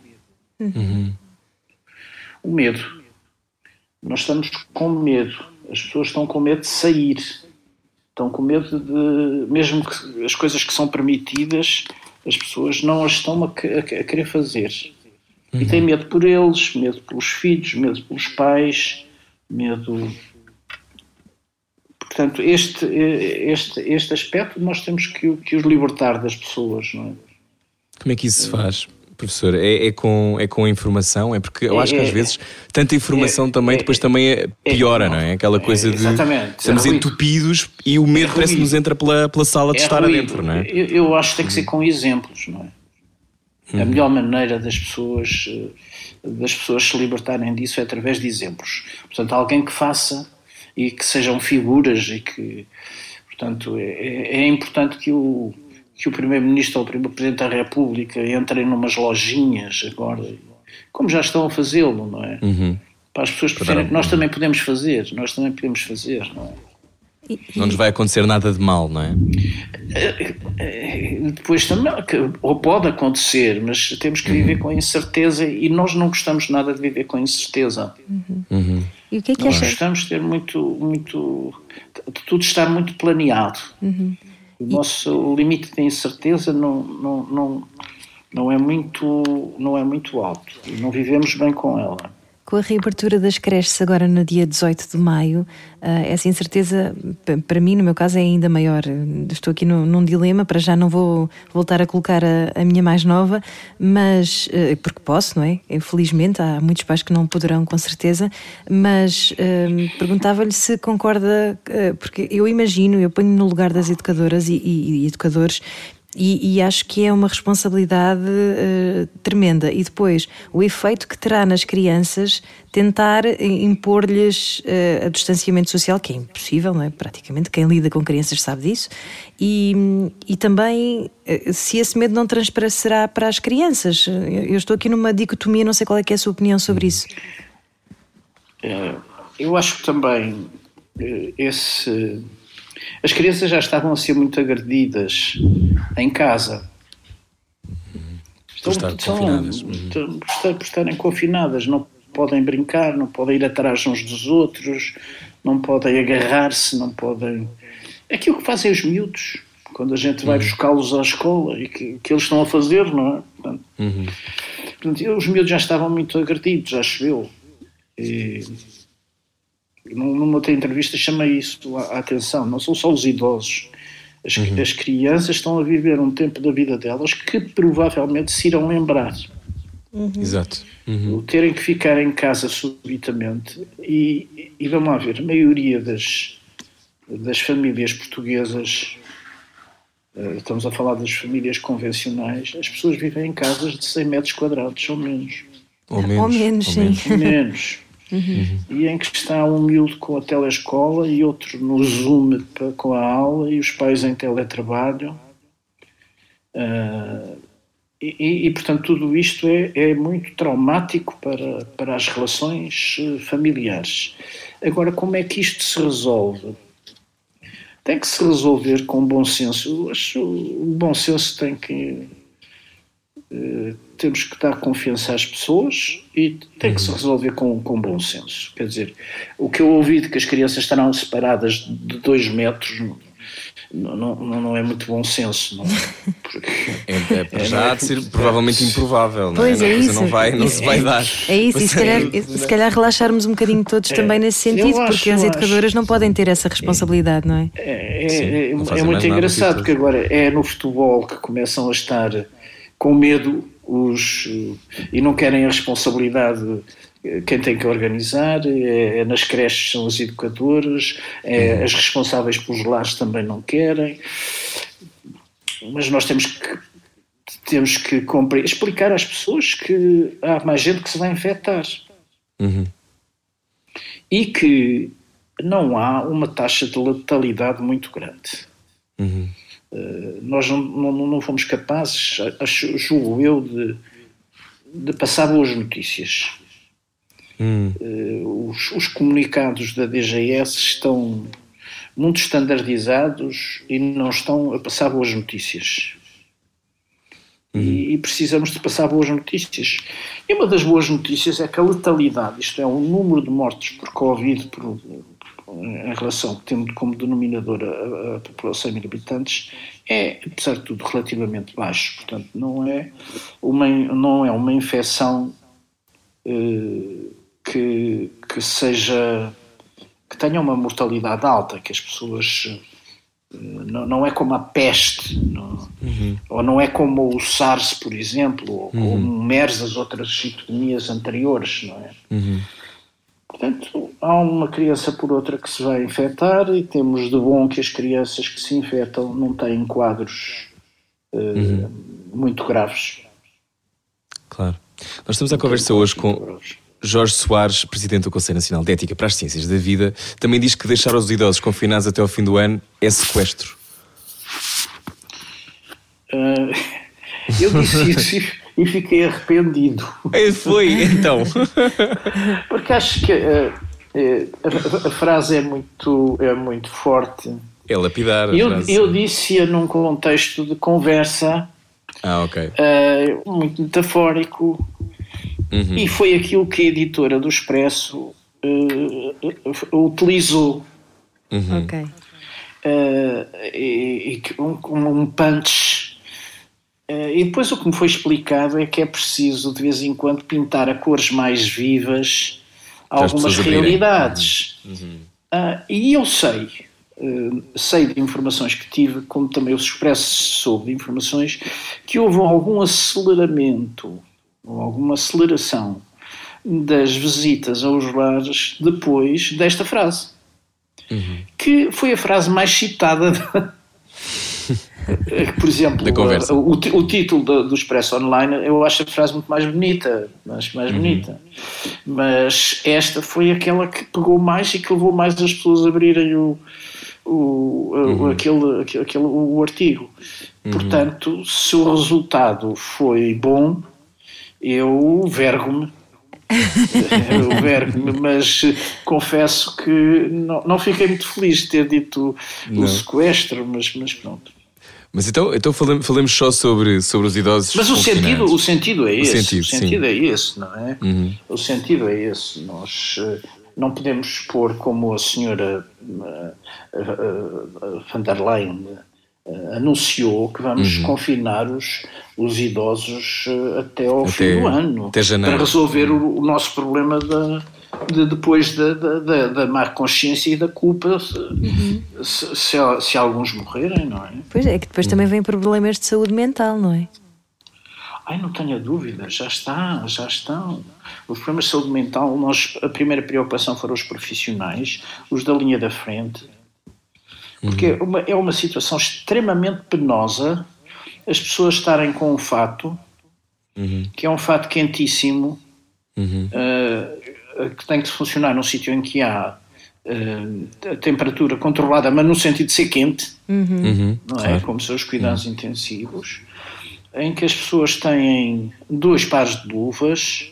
O medo. Nós estamos com medo. As pessoas estão com medo de sair. Estão com medo de, mesmo que as coisas que são permitidas, as pessoas não as estão a, a querer fazer. E têm medo por eles, medo pelos filhos, medo pelos pais, medo. Portanto, este, este, este aspecto nós temos que, que os libertar das pessoas, não é? Como é que isso se faz, professor? É, é com, é com informação? É porque eu acho que às É- vezes tanta informação é- também é- depois também é- piora, não é? Aquela coisa de exatamente. estamos É entupidos e o medo É parece que nos entra pela, pela sala de É estar ruído. adentro, não é? Eu, eu acho que tem que ser com exemplos, não é? Uhum. A melhor maneira das pessoas, eh, das pessoas se libertarem disso é através de exemplos. Portanto, alguém que faça e que sejam figuras e que, portanto, é, é- é importante que o, que o Primeiro-Ministro ou o Presidente da República entrem numas lojinhas agora, como já estão a fazê-lo, não é? Uhum. Para as pessoas perceberem que nós também podemos fazer, nós também podemos fazer, não é? Não nos vai acontecer nada de mal, não é? Eh, Depois também, ou pode acontecer, mas temos que viver com incerteza e nós não gostamos nada de viver com incerteza. E o que é que Nós acha? gostamos de ter muito, muito, de tudo estar muito planeado. O nosso limite de incerteza não, não, não, não, é muito, não é muito alto e não vivemos bem com ela. Com a reabertura das creches agora no dia 18 de maio, ah, essa incerteza, para mim, no meu caso, é ainda maior. Estou aqui num, num dilema, para já não vou voltar a colocar a, a minha mais nova, mas, eh, porque posso, não é? Infelizmente, há muitos pais que não poderão, com certeza, mas eh, perguntava-lhe se concorda, eh, porque eu imagino, eu ponho no lugar das educadoras e, e- e educadores E, e, acho que é uma responsabilidade uh, tremenda. E depois, o efeito que terá nas crianças tentar impor-lhes uh, a distanciamento social, que é impossível, não é? Praticamente quem lida com crianças sabe disso. E, e também uh, se esse medo não transparecerá para as crianças. Eu estou aqui numa dicotomia, não sei qual é, é a sua opinião sobre isso. eu acho que também esse as crianças já estavam a ser muito agredidas em casa. Estão, por, estar confinadas. Uhum. Por, por estarem confinadas, não podem brincar, não podem ir atrás uns dos outros, não podem agarrar-se, não podem. É aquilo que fazem os miúdos quando a gente vai uhum. buscá-los à escola e que, que, eles estão a fazer, não é? Portanto, uhum. portanto, os miúdos já estavam muito agredidos, acho eu. E, numa outra entrevista chamei isso a atenção, não são só os idosos. As, uhum. as, crianças estão a viver um tempo da vida delas que provavelmente se irão lembrar. Uhum. Exato. Uhum. O terem que ficar em casa subitamente. E, e vamos lá ver, a maioria das, das famílias portuguesas, eh, estamos a falar das famílias convencionais, as pessoas vivem em casas de 100 metros quadrados ou menos. Ou menos, ou menos sim. Menos. menos. Uhum. e em que está um miúdo com a telescola e outro no Zoom com a aula e os pais em teletrabalho. Uh, e, e, portanto, tudo isto é, é, muito traumático para, para as relações eh, familiares. Agora, como é que isto se resolve? Tem que se resolver com bom senso. Eu acho o bom senso tem que eh, temos que dar confiança às pessoas e tem que se uhum. resolver com, com bom senso. Quer dizer, o que eu ouvi de que as crianças estarão separadas de dois metros não, não, não é muito bom senso. Não, é? porque é, é, é já há de ser provavelmente improvável. Não pois é, é isso. Não, vai, não se vai dar. É isso, e se calhar, se calhar relaxarmos um bocadinho todos é, também nesse sentido, acho, porque as educadoras acho. não podem ter essa responsabilidade, não é? É, Sim, é, é muito engraçado, porque agora é no futebol que começam a estar com medo os, e não querem a responsabilidade quem tem que organizar, é, é nas creches são os educadores, é, uhum. as responsáveis pelos lares também não querem, mas nós temos que temos que explicar às pessoas que há mais gente que se vai infectar uhum. e que não há uma taxa de letalidade muito grande. Uhum. Eh, nós não, não, não fomos capazes, acho, julgo eu, de, de passar boas notícias. Hum. Uh, os, os, comunicados da DGS estão muito standardizados e não estão a passar boas notícias. E, e, precisamos de passar boas notícias. E uma das boas notícias é que a letalidade, isto é, o número de mortes por Covid por, em relação, tendo como denominador a, a população de habitantes, é, apesar de tudo, relativamente baixo. Portanto, não é uma, não é uma infecção eh, que, que seja. que tenha uma mortalidade alta, que as pessoas. Eh, não, não é como a peste, não, uhum. ou não é como o SARS, por exemplo, ou como uhum. o MERS, as outras epidemias anteriores, não é? Uhum. Portanto, há uma criança por outra que se vai infectar e temos de bom que as crianças que se infectam não têm quadros uh, uhum. muito graves. Claro. Nós estamos a conversa hoje com Jorge Soares, Presidente do Conselho Nacional de Ética para as Ciências da Vida. Também diz que deixar os idosos confinados até ao fim do ano é sequestro. Uh, eu disse isso e fiquei arrependido. Foi, então. Porque acho que uh, a, a, frase é muito, é muito forte. É lapidar. Eu, eu disse-a num contexto de conversa ah, ok. Uh, muito metafórico. Uhum. E foi aquilo que a editora do Expresso uh, utilizou. Uhum. Ok. Uh, e, e um, um punch eh, e depois o que me foi explicado é que é preciso de vez em quando pintar a cores mais vivas algumas realidades. Uhum. Uh, e eu sei, uh, sei de informações que tive, como também os expresso soube de informações, que houve algum aceleramento, ou alguma aceleração das visitas aos lares depois desta frase. Uhum. Que foi a frase mais citada Por exemplo, o, o, título do, do, Expresso Online, eu acho a frase muito mais bonita, mais, mais uhum. bonita. Mas esta foi aquela que pegou mais e que levou mais as pessoas a abrirem o, o, uhum. aquele, aquele, o artigo. Uhum. Portanto, se o resultado foi bom, eu vergo-me o verbo, mas confesso que não, não fiquei muito feliz de ter dito não. o sequestro, mas, mas pronto. Mas então, então falemos, falemos só sobre, sobre os idosos. Mas o sentido, o sentido é esse. O sentido, o sentido é esse, não é? Uhum. O sentido é esse. Nós eh, não podemos pôr como a senhora uh, uh, van der Leyen anunciou que vamos uhum. confinar os, os idosos até ao até, fim do ano para resolver o, o, nosso problema da, de, depois da, da, da, má consciência e da culpa se, uhum. se, se, se, alguns morrerem, não é? Pois é, que depois também vêm problemas de saúde mental, não é? Ai, não tenha dúvida, já está, já estão. Os problemas de saúde mental, nós, a primeira preocupação foram os profissionais, os da linha da frente, porque uhum. é, uma, é uma situação extremamente penosa as pessoas estarem com um fato, uhum. que é um fato quentíssimo, uhum. uh, que tem que funcionar num sítio em que há uh, a temperatura controlada, mas no sentido de ser quente, uhum. uhum. não é? Claro. Como são os cuidados uhum. intensivos, em que as pessoas têm dois pares de luvas,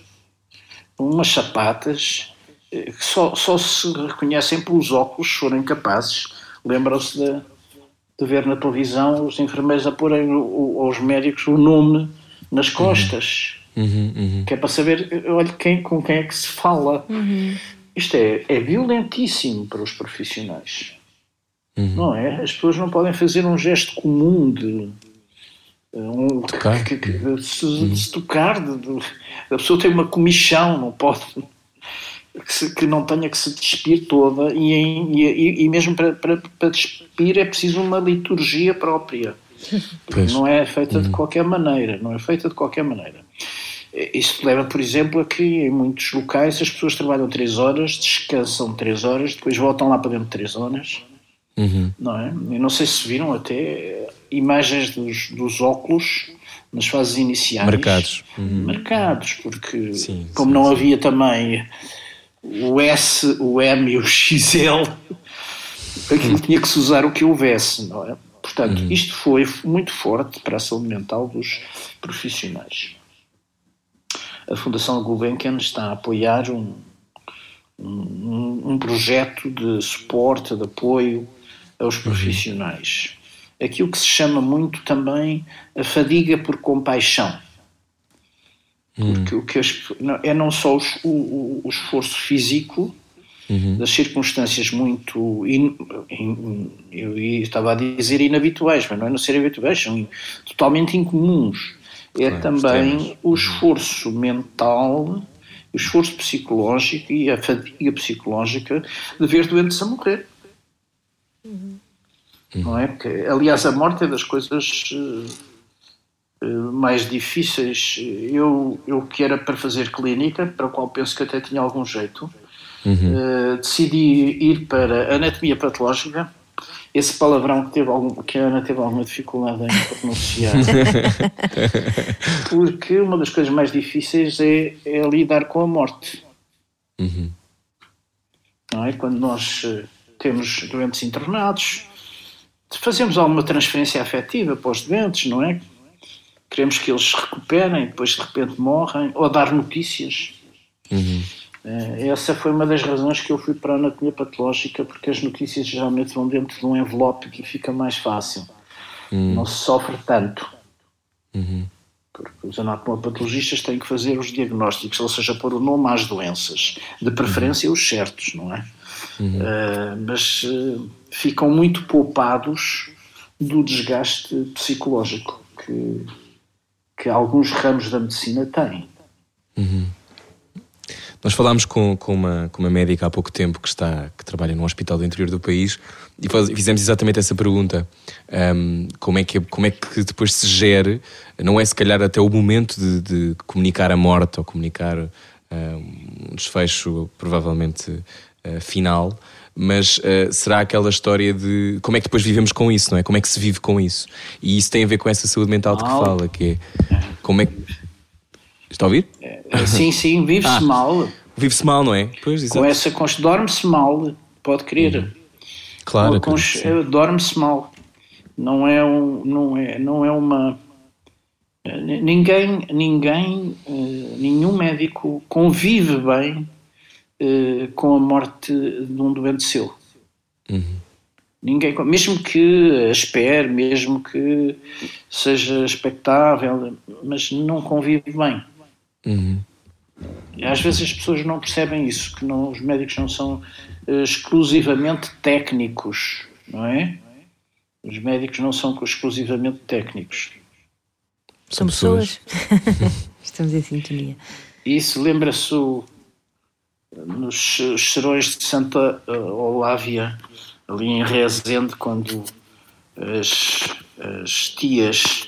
umas sapatas, eh, que só, só se reconhecem pelos óculos, se forem capazes lembram-se de, de, ver na televisão os enfermeiros a porem aos médicos o nome nas uhum. costas, uhum, uhum. que é para saber olha, quem, com quem é que se fala. Uhum. Isto é, é violentíssimo para os profissionais. Uhum. Não é? As pessoas não podem fazer um gesto comum de. Um, tocar. Que, que, de, se, de se tocar, de, de, a pessoa tem uma comichão, não pode que, se, que, não tenha que se despir toda e, e, e mesmo para, para, para, despir é preciso uma liturgia própria. Não é feita de uhum. qualquer maneira, não é feita de qualquer maneira. Isso leva, por exemplo, a que em muitos locais as pessoas trabalham 3 horas, descansam 3 horas, depois voltam lá para dentro de 3 horas. Uhum. Não é? Eu não sei se viram até imagens dos, dos óculos nas fases iniciais. Marcados. Uhum. Marcados, porque sim, como sim, não sim. havia também o S, o M e o XL, aquilo tinha que se usar o que houvesse, não é? Portanto, uhum. isto foi muito forte para a saúde mental dos profissionais. A Fundação Gulbenkian está a apoiar um, um, um projeto de suporte, de apoio aos uhum. profissionais. Aquilo que se chama muito também a fadiga por compaixão porque hum. o que é não só o, o, o esforço físico uhum. das circunstâncias muito in, in, eu estava a dizer inabituais, mas não é não ser habituais, são totalmente incomuns. É claro, também o uhum. esforço mental, o esforço psicológico e a fadiga psicológica de ver doentes a morrer. Uhum. Não é? Porque, aliás, a morte é das coisas eh, eh, mais difíceis. Eu, eu que era para fazer clínica, para o qual penso que até tinha algum jeito, uhum. uh, decidi ir para anatomia patológica. Esse palavrão que, teve algum, que a Ana teve alguma dificuldade em pronunciar. Porque uma das coisas mais difíceis é, é lidar com a morte. Uhum. Não é? Quando nós uh, temos doentes internados, fazemos alguma transferência afetiva para os doentes, não é? queremos que eles se recuperem, depois de repente morrem, ou dar notícias. Uhum. Eh, essa foi uma das razões que eu fui para a anatomia patológica, porque as notícias geralmente vão dentro de um envelope que fica mais fácil. Uhum. Não se sofre tanto. Uhum. Porque os anatomopatologistas têm que fazer os diagnósticos, ou seja, pôr o nome às doenças, de preferência uhum. os certos, não é? Uh, mas uh, ficam muito poupados do desgaste psicológico que, que alguns ramos da medicina têm. Uhum. Nós falámos com, com, uma, com uma médica há pouco tempo que, está, que trabalha num hospital do interior do país e faz, fizemos exatamente essa pergunta. Um, como, é que, como é que depois se gere, não é se calhar até o momento de, de comunicar a morte ou comunicar um desfecho provavelmente uh, final, mas uh, será aquela história de como é que depois vivemos com isso, não é? Como é que se vive com isso? E isso tem a ver com essa saúde mental de que fala, que é como é que. Está a ouvir? Sim, sim, vive-se Ah. mal. Vive-se mal, não é? Pois, Com essa cons- dorme-se mal, pode crer. Claro, acredito que sim. eh, dorme-se mal. Não é um, não é, não é uma eh, ninguém, ninguém, eh, nenhum médico convive bem com a morte de um doente seu. Ninguém, con- mesmo que espere, mesmo que seja expectável, mas não convive bem. E Às vezes as pessoas não percebem isso, que não- os médicos não são eh, exclusivamente técnicos, não é? Os médicos não são exclusivamente técnicos. São pessoas. Estamos em sintonia. Isso lembra-se nos os serões de Santa eh, Olávia, ali em Rezende, quando as, as tias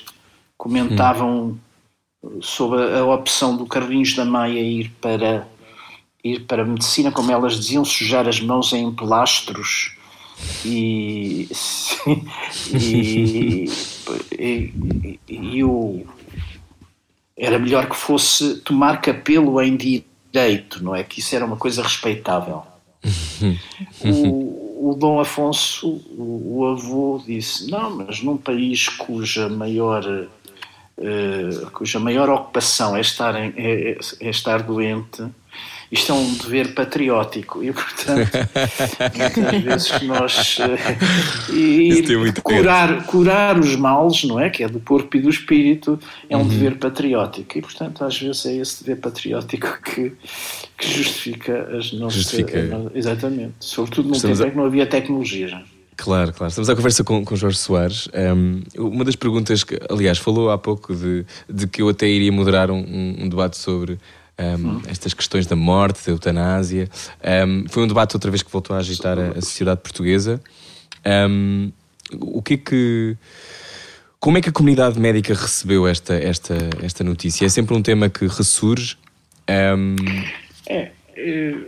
comentavam sobre a opção do Carlinhos da Maia ir para ir para a medicina, como elas diziam, sujar as mãos em plastros e, e, e, e o era melhor que fosse tomar capelo em direito, não é? Que isso era uma coisa respeitável. o, o Dom Afonso, o, o avô, disse: Não, mas num país cuja maior, eh, cuja maior ocupação é estar, em- é- é estar doente, isto é um dever patriótico. E, portanto, muitas vezes nós. eh, e curar, curar os males, não é? Que é do corpo e do espírito, é um dever patriótico. E, portanto, às vezes é esse dever patriótico que, que justifica as nossas. Justifica. Exatamente. Sobretudo num tempo a- em que não havia tecnologia. Claro, claro. Estamos à conversa com, com Jorge Soares. Um, uma das perguntas que, aliás, falou há pouco de, de que eu até iria moderar um, um- debate sobre um, estas questões da morte, da eutanásia. Foi um debate outra vez que voltou a agitar a, a sociedade portuguesa. O que é que. Como é que a comunidade médica recebeu esta, esta, esta notícia? É sempre um tema que ressurge. É,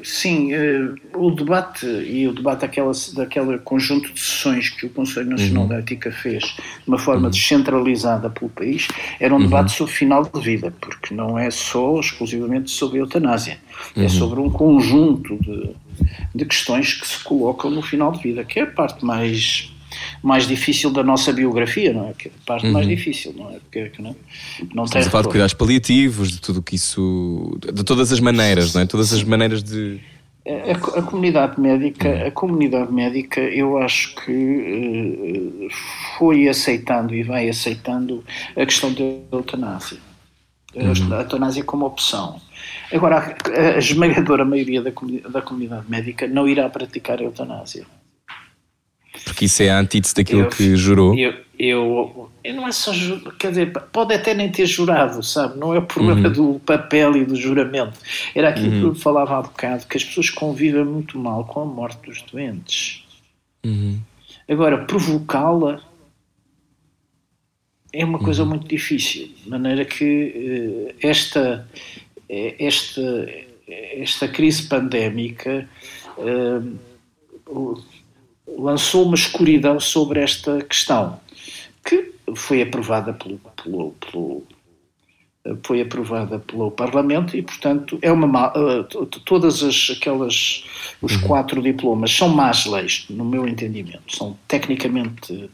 sim, eh, o debate e o debate daquela, daquela conjunto de sessões que o Conselho Nacional da Ética fez de uma forma descentralizada pelo país era um debate sobre final de vida, porque não é só exclusivamente sobre a eutanásia, é sobre um conjunto de, de questões que se colocam no final de vida, que é a parte mais mais difícil da nossa biografia, não é? Que é a parte mais difícil, não é? Porque que não, não tem estamos a falar de cuidados paliativos, de tudo que isso. de todas as maneiras, não é? Todas as maneiras de. A, a comunidade médica, a comunidade médica, eu acho que eh, foi aceitando e vai aceitando a questão da eutanásia. A eutanásia como opção. Agora, a, a esmagadora maioria da, comuni- da comunidade médica não irá praticar a eutanásia. Porque isso é a antítese daquilo Eu- que jurou. Eu, eu, eu não é só quer dizer, pode até nem ter jurado, sabe? Não é o problema do papel e do juramento. Era aquilo que eu falava há bocado, que as pessoas convivem muito mal com a morte dos doentes. Agora, provocá-la é uma coisa muito difícil, de maneira que eh, esta, eh, esta, esta crise pandémica eh, lançou uma escuridão sobre esta questão, que foi aprovada pelo, pelo, pelo- foi aprovada pelo Parlamento e, portanto, é uma eh, todas as, aquelas os quatro diplomas são más leis, no meu entendimento, são tecnicamente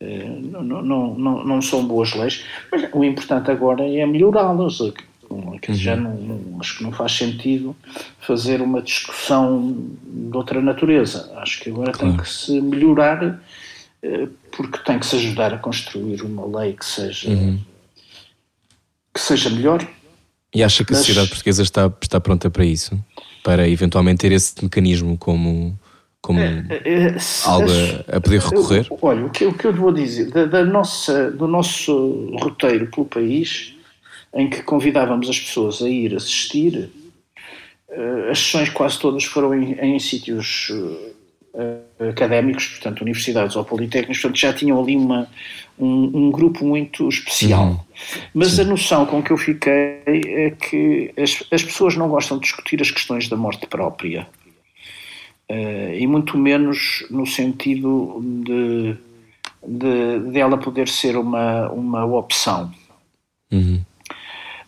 eh, não, não, não, não- não são boas leis, mas o importante agora é melhorá-las. Que Já não, não- acho que não faz sentido fazer uma discussão de outra natureza. Acho que agora tem que se melhorar, eh, porque tem que se ajudar a construir uma lei que seja, que seja melhor. E acha que a Mas- sociedade portuguesa está, está pronta para isso? Para eventualmente ter esse mecanismo como, como Eh, se- algo as- a, a poder recorrer? Eu- olha, o que, o que eu vou dizer, da, da nossa, do nosso roteiro pelo país, em que convidávamos as pessoas a ir assistir, eh, as sessões quase todas foram em, em sítios eh, académicos, portanto, universidades ou politécnicos, portanto, já tinham ali uma, um, um grupo muito especial. Mas a noção com que eu fiquei é que as, as pessoas não gostam de discutir as questões da morte própria. uh, e muito menos no sentido de, de, de ela poder ser uma, uma opção. Uhum.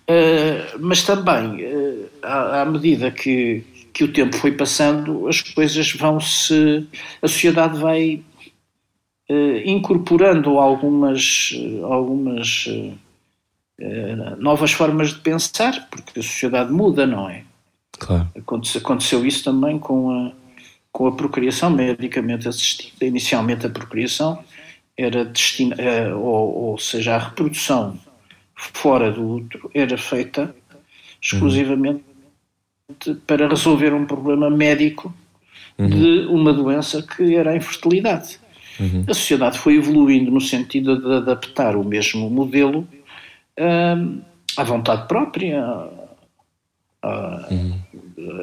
Uh, mas também, uh, à, à, medida que, que o tempo foi passando, as coisas vão se. a sociedade vai incorporando algumas, algumas novas formas de pensar, porque a sociedade muda, não é? Claro. Aconteceu isso também com a, com a procriação medicamente assistida. Inicialmente a procriação era destinada, eh, ou, ou seja, a reprodução fora do útero era feita exclusivamente uhum. para resolver um problema médico uhum. de uma doença que era a infertilidade. Uhum. A sociedade foi evoluindo no sentido de adaptar o mesmo modelo hum, à vontade própria, a, uhum.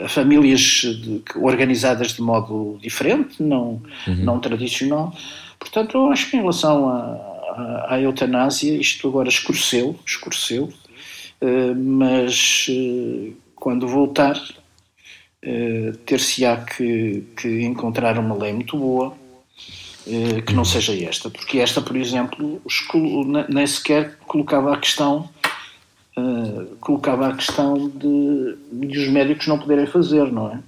a famílias de, organizadas de modo diferente, não, uhum. não tradicional. Portanto, eu acho que em relação à, à, eutanásia, isto agora escureceu, escureceu, uh, mas uh, quando voltar, uh, ter-se-á que, que encontrar uma lei muito boa, que não seja esta, porque esta, por exemplo, nem sequer colocava a questão uh, colocava a questão de, de os médicos não poderem fazer, não é?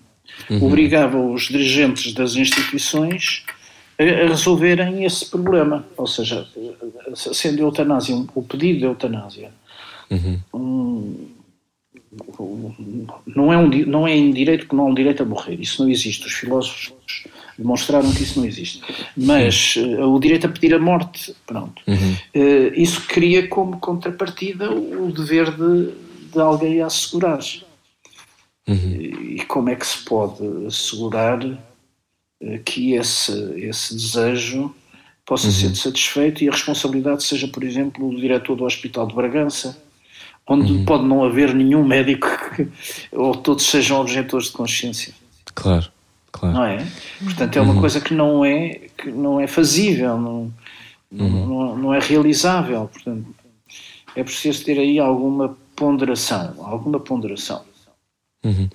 Uhum. Obrigava os dirigentes das instituições a, a, resolverem esse problema, ou seja, sendo a eutanásia, um, o pedido de eutanásia, uhum. um, não é, um, não é indireito porque não há um direito a morrer, isso não existe. Os filósofos demonstraram que isso não existe. Mas uh, o direito a pedir a morte, pronto. Uhum. Uh, isso cria como contrapartida o dever de, de alguém a assegurar. Uhum. E como é que se pode assegurar que esse, esse desejo possa uhum. ser satisfeito e a responsabilidade seja, por exemplo, do diretor do Hospital de Bragança, onde uhum. pode não haver nenhum médico que, ou todos sejam objetores de consciência. Claro. Claro. Não é? Portanto, é uma uhum. coisa que não é, que não é fazível, não, uhum. não, não é realizável. Portanto, é preciso ter aí alguma ponderação, alguma ponderação. Uhum.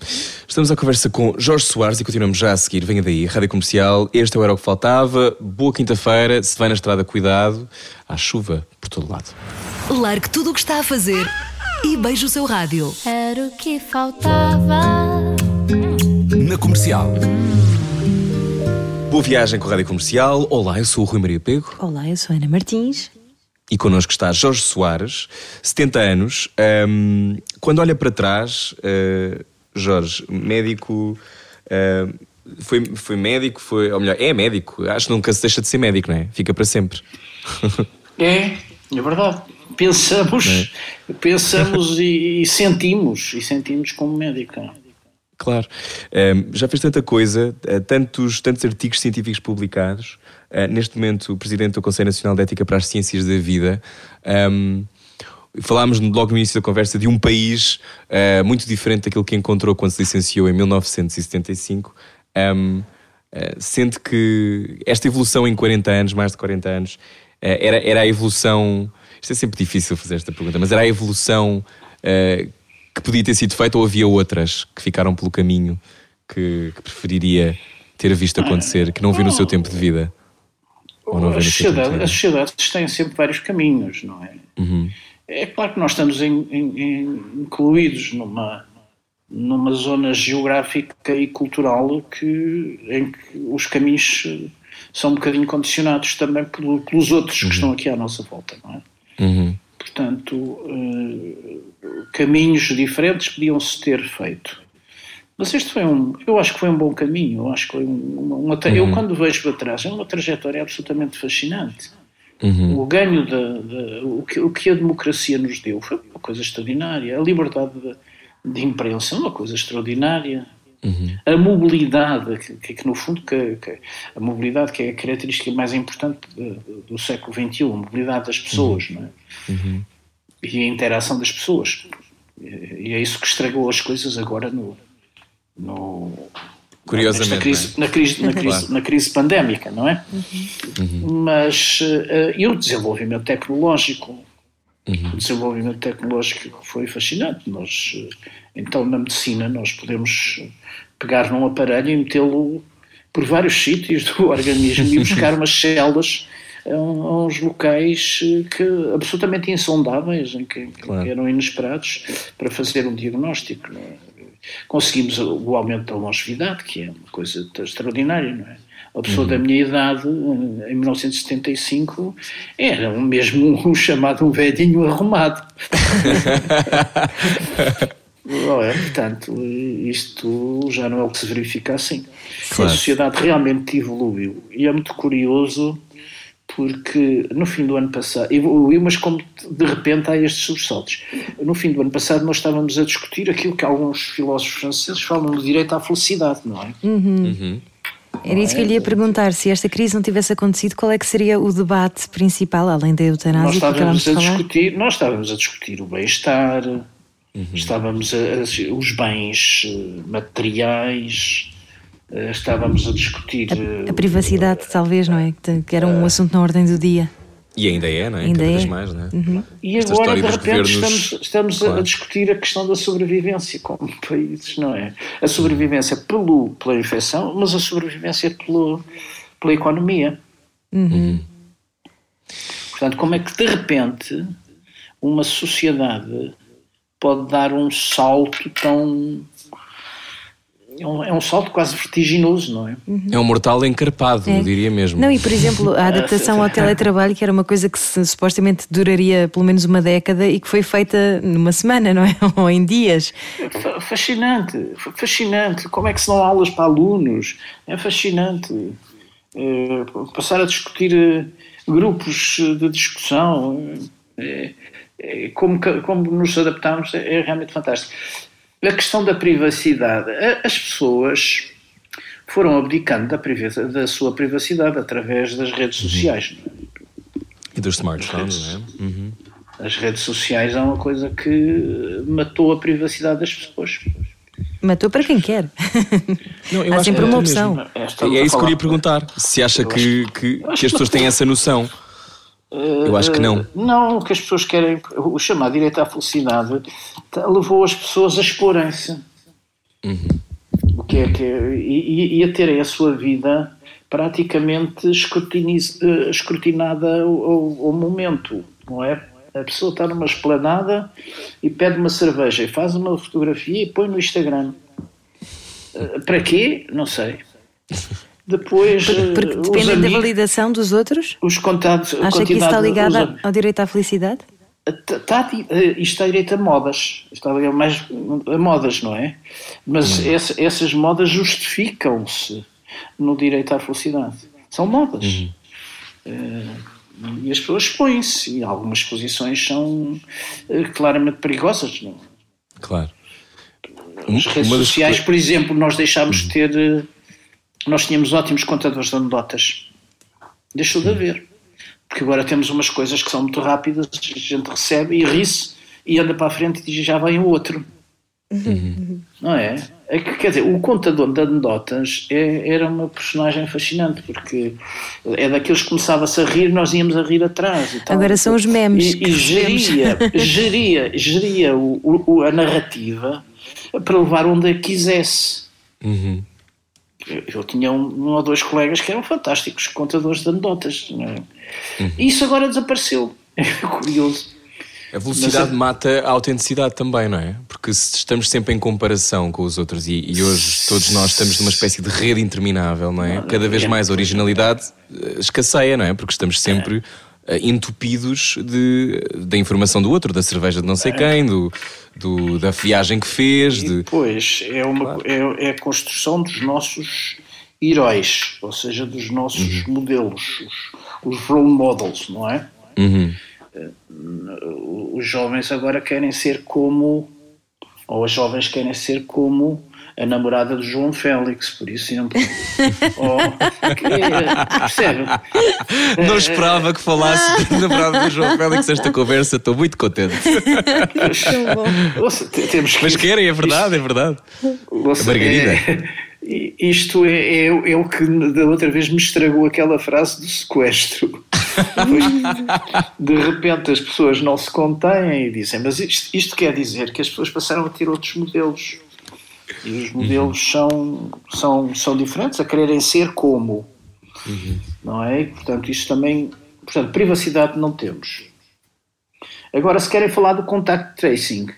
Estamos à conversa com Jorge Soares e continuamos já a seguir. Venha daí, Rádio Comercial. Este é Era o que Faltava. Boa quinta-feira. Se vai na estrada, cuidado. Há chuva por todo lado. Largue tudo o que está a fazer e beije o seu rádio. Era o que faltava. Na comercial. Boa viagem com a Rádio Comercial. Olá, eu sou o Rui Maria Pego. Olá, eu sou Ana Martins. E connosco está Jorge Soares, 70 anos. Um, quando olha para trás, uh, Jorge, médico. Uh, foi, foi médico, foi, ou melhor, é médico. Acho que nunca se deixa de ser médico, não é? Fica para sempre. É, é verdade. Pensamos, é? pensamos e, e, sentimos, e sentimos como médico. Claro. Um, já fez tanta coisa, uh, tantos, tantos artigos científicos publicados. Uh, neste momento, o Presidente do Conselho Nacional de Ética para as Ciências da Vida. Um, falámos logo no início da conversa de um país uh, muito diferente daquilo que encontrou quando se licenciou em 1975. Um, sente que esta evolução em 40 anos, mais de 40 anos, era, era a evolução. Isto é sempre difícil fazer esta pergunta, mas era a evolução que podia ter sido feita ou havia outras que ficaram pelo caminho que, que preferiria ter visto acontecer, que não viu no seu tempo de vida? Ou não as, sociedade, as sociedades têm sempre vários caminhos, não é? Uhum. É claro que nós estamos in, in, incluídos numa, numa zona geográfica e cultural que, em que os caminhos são um bocadinho condicionados também pelos outros uhum. que estão aqui à nossa volta, não é? Uhum. Portanto, uh, caminhos diferentes podiam-se ter feito. Mas este foi um, eu acho que foi um bom caminho, eu acho que foi uma, uma uhum. eu quando vejo para trás, é uma trajetória absolutamente fascinante. Uhum. O ganho da, o, que, o que a democracia nos deu foi uma coisa extraordinária. A liberdade de, de imprensa é uma coisa extraordinária. Uhum. A mobilidade, que, que no fundo que, que, a mobilidade que é a característica mais importante do, do século XXI, a mobilidade das pessoas, uhum. é? Uhum e a interação das pessoas. E é isso que estragou as coisas agora no. no Curiosamente. Na crise, é? na, crise, na, crise, claro. na crise pandémica, não é? Uhum. Mas. Uh, e o desenvolvimento tecnológico. Uhum. O desenvolvimento tecnológico foi fascinante. Nós, então, na medicina, nós podemos pegar num aparelho e metê-lo por vários sítios do organismo e buscar umas células a, a uns locais que absolutamente insondáveis, em que, Claro. que eram inesperados para fazer um diagnóstico. não é? Conseguimos o aumento da longevidade, que é uma coisa extraordinária, não é? A pessoa da minha idade, em 1975, era mesmo um chamado um velhinho arrumado. Não é? Portanto, isto já não é o que se verifica assim. Claro. A sociedade realmente evoluiu e é muito curioso porque no fim do ano passado, evoluiu, mas como de repente há estes sobressaltos. No fim do ano passado nós estávamos a discutir aquilo que alguns filósofos franceses falam do direito à felicidade, não é? Era isso que eu lhe ia perguntar. Se esta crise não tivesse acontecido, qual é que seria o debate principal, além da Nós eutanásia acabámos estávamos de a falar? discutir, nós estávamos a discutir o bem-estar, estávamos a, a- os bens eh, materiais, eh, estávamos a discutir eh, A privacidade, talvez, não é? Que- Que era um assunto na ordem do dia. E ainda é, não é? Ainda Cada vez é. mais, não é? E Esta agora, de repente, governos- estamos, estamos a- Claro. a discutir a questão da sobrevivência como países, não é? A sobrevivência pelo, pela infecção, mas a sobrevivência pelo, pela economia. Portanto, como é que, de repente, uma sociedade pode dar um salto tão. É um, é um salto quase vertiginoso, não é? É um mortal encarpado, eu diria mesmo. Não, e por exemplo, a adaptação ao teletrabalho, que era uma coisa que se- supostamente duraria pelo menos uma década e que foi feita numa semana, não é? Ou em dias. Fa- Fascinante, fa- fascinante. Como é que se dão aulas para alunos? É fascinante. Eh, passar a discutir eh, grupos de discussão, eh, como, como nos adaptamos, é, é realmente fantástico. A questão da privacidade. As pessoas foram abdicando da, da sua privacidade através das redes sociais. não é? E dos smartphones, não é? Uhum. As redes sociais é uma coisa que matou a privacidade das pessoas. Matou para quem quer. Não, eu Há acho sempre que é uma mesmo. opção. É, E é isso que eu falar- ia perguntar. Se acha que, que, que as pessoas têm essa noção. Eu acho que não. Eh, Não, o que as pessoas querem, o chamado direito à felicidade, tá- levou as pessoas a exporem-se. O que é que é- e, e- a terem a sua vida praticamente eh, escrutinada ao, ao- ao momento, não é? A pessoa está numa esplanada e pede uma cerveja e faz uma fotografia e põe no Instagram. Eh, Para quê? Não sei. Depois, eh, Porque os dependem da validação dos outros. os contatos, Acha que isso está ligado a- ao direito à felicidade? Tá- tá di- eh, isto está direito a modas, está ligado mais a modas, não é? Mas esse- essas modas justificam-se no direito à felicidade. São modas. Eh, e as pessoas expõem-se, e algumas exposições são eh, claramente perigosas. Não? é? Claro. As redes sociais, por exemplo, nós deixámos de ter. Nós tínhamos ótimos contadores de anedotas. Deixou de haver. Porque agora temos umas coisas que são muito rápidas, a gente recebe e ri-se e anda para a frente e diz já vem o outro. Não é? É que, quer dizer, o contador de anedotas é- era uma personagem fascinante, porque é daqueles que começava-se a rir, nós íamos a rir atrás. Agora são os memes E, e geria, geria, geria o- o- a narrativa para levar onde a quisesse. Uhum. Eu, eu tinha um, um ou dois colegas que eram fantásticos contadores de anedotas. não é? E isso agora desapareceu. É curioso. A velocidade Mas é- mata a autenticidade também, não é? Porque se estamos sempre em comparação com os outros e, e hoje todos nós estamos numa espécie de rede interminável, não é? Cada vez mais a originalidade eh, escasseia, não é? Porque estamos sempre entupidos de, da informação do outro, da cerveja de não sei quem, do, do- da viagem que fez, de... depois é, uma, é, é a construção dos nossos heróis, ou seja, dos nossos modelos, os, os role models, não é? Uhum. Os jovens agora querem ser como, ou as jovens querem ser como a namorada de João Félix, por exemplo. ou, que- percebe? Não esperava que falasse da namorada do João Félix esta conversa, estou muito contente. Ouça, te- temos que Mas querem, é verdade, é verdade. Ouça, A Margarida. é- isto é, é, é o que da outra vez me estragou aquela frase do sequestro. de repente as pessoas não se contêm e dizem, mas isto, isto quer dizer que as pessoas passaram a ter outros modelos. E os modelos são, são, são diferentes, a quererem ser como. Não é? E, portanto, isso também. Portanto, privacidade não temos. Agora, se querem falar do contact tracing,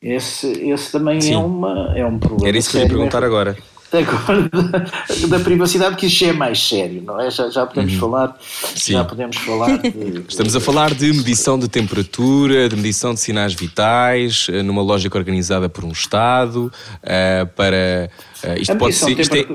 esse, esse também Sim. é, uma, é um problema. Era isso que eu ia perguntar agora. Agora, da, da privacidade, que isso é mais sério, não é? Já, já podemos falar. Sim. Já podemos falar de. Estamos a falar de medição de temperatura, de medição de sinais vitais, eh, numa lógica organizada por um Estado, eh, para. eh, isto pode ser. Isto é,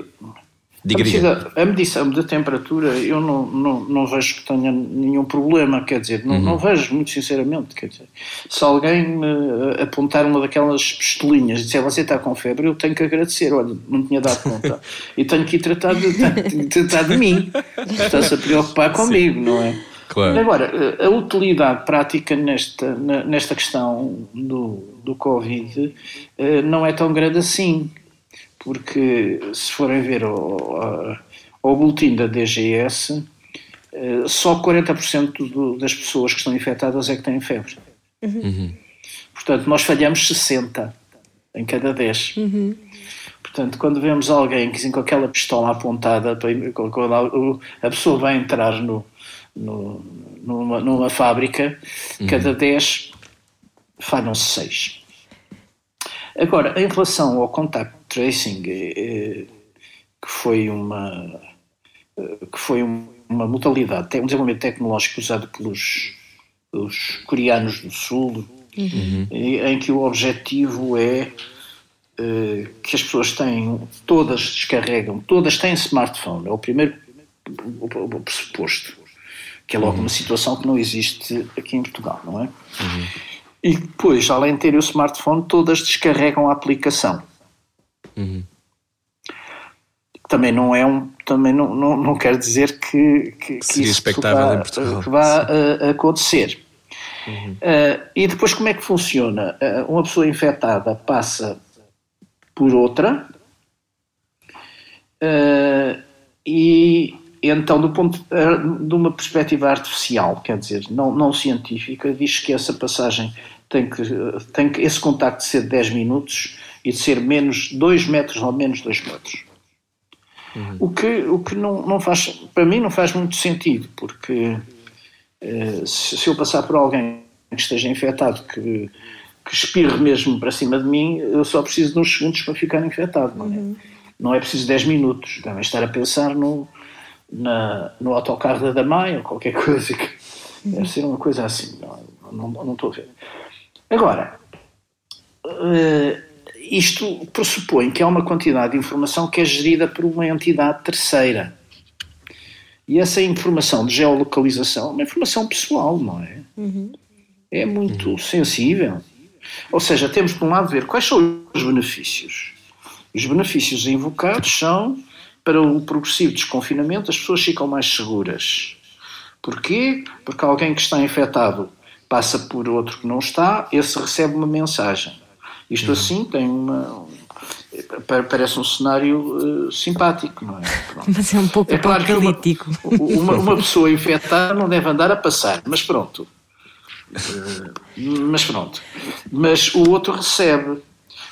diga, a, diga. a medição de temperatura eu não, não, não vejo que tenha nenhum problema, quer dizer, não, Uhum. não vejo, muito sinceramente, quer dizer, se alguém me eh, apontar uma daquelas pistolinhas e disser você está com febre, eu tenho que agradecer, olha, não tinha dado conta, e tenho que ir tratar de, tenho tratar de mim, está-se a preocupar comigo, não é? Claro. Agora, a utilidade prática nesta, nesta questão do, do Covid eh, não é tão grande assim, porque se forem ver o, o boletim da DGS, eh, só 40% do- das pessoas que estão infectadas é que têm febre. Portanto, nós falhamos 60 em cada 10. Portanto, quando vemos alguém que assim, com aquela pistola apontada, quando a pessoa vai entrar no, no- numa, numa fábrica, cada 10 falham-se 6. Agora, em relação ao contact tracing, eh, que foi uma, eh, que foi um- uma modalidade, um desenvolvimento tecnológico usado pelos os coreanos do Sul, e- em que o objetivo é eh, que as pessoas têm, todas descarregam, todas têm smartphone, é o primeiro pressuposto, que é logo uma situação que não existe aqui em Portugal, não é? E depois, além de ter o smartphone, todas descarregam a aplicação. Também não é um, também não, não, não quer dizer que, que, que Seria isso vá, que vá a- a acontecer. Uh, e depois como é que funciona? Uh, uma pessoa infectada passa por outra uh, e então do ponto uh, de uma perspectiva artificial, quer dizer, não, não científica, diz que essa passagem tem que, tem que esse contacto de ser 10 minutos e de ser menos 2 metros ou menos 2 metros. O que, o que não, não faz, para mim não faz muito sentido, porque eh, se, se eu passar por alguém que esteja infectado, que, que espirre mesmo para cima de mim, eu só preciso de uns segundos para ficar infectado, não é? Não é preciso 10 minutos, devem estar a pensar no, na, no autocarro da Damai ou qualquer coisa, que deve ser uma coisa assim, não, não, não estou a ver. Agora, eh, isto pressupõe que há uma quantidade de informação que é gerida por uma entidade terceira. E essa informação de geolocalização é uma informação pessoal, não é? É muito sensível. Ou seja, temos por um lado ver quais são os benefícios. Os benefícios invocados são para o progressivo desconfinamento as pessoas ficam mais seguras. Porquê? Porque alguém que está infectado passa por outro que não está, esse recebe uma mensagem. Isto assim tem uma. pa- Parece um cenário eh, simpático, não é? Pronto. Mas é um pouco É claro que uma, apocalíptico. uma, uma pessoa infectada não deve andar a passar, mas pronto. Eh, Mas pronto. Mas o outro recebe.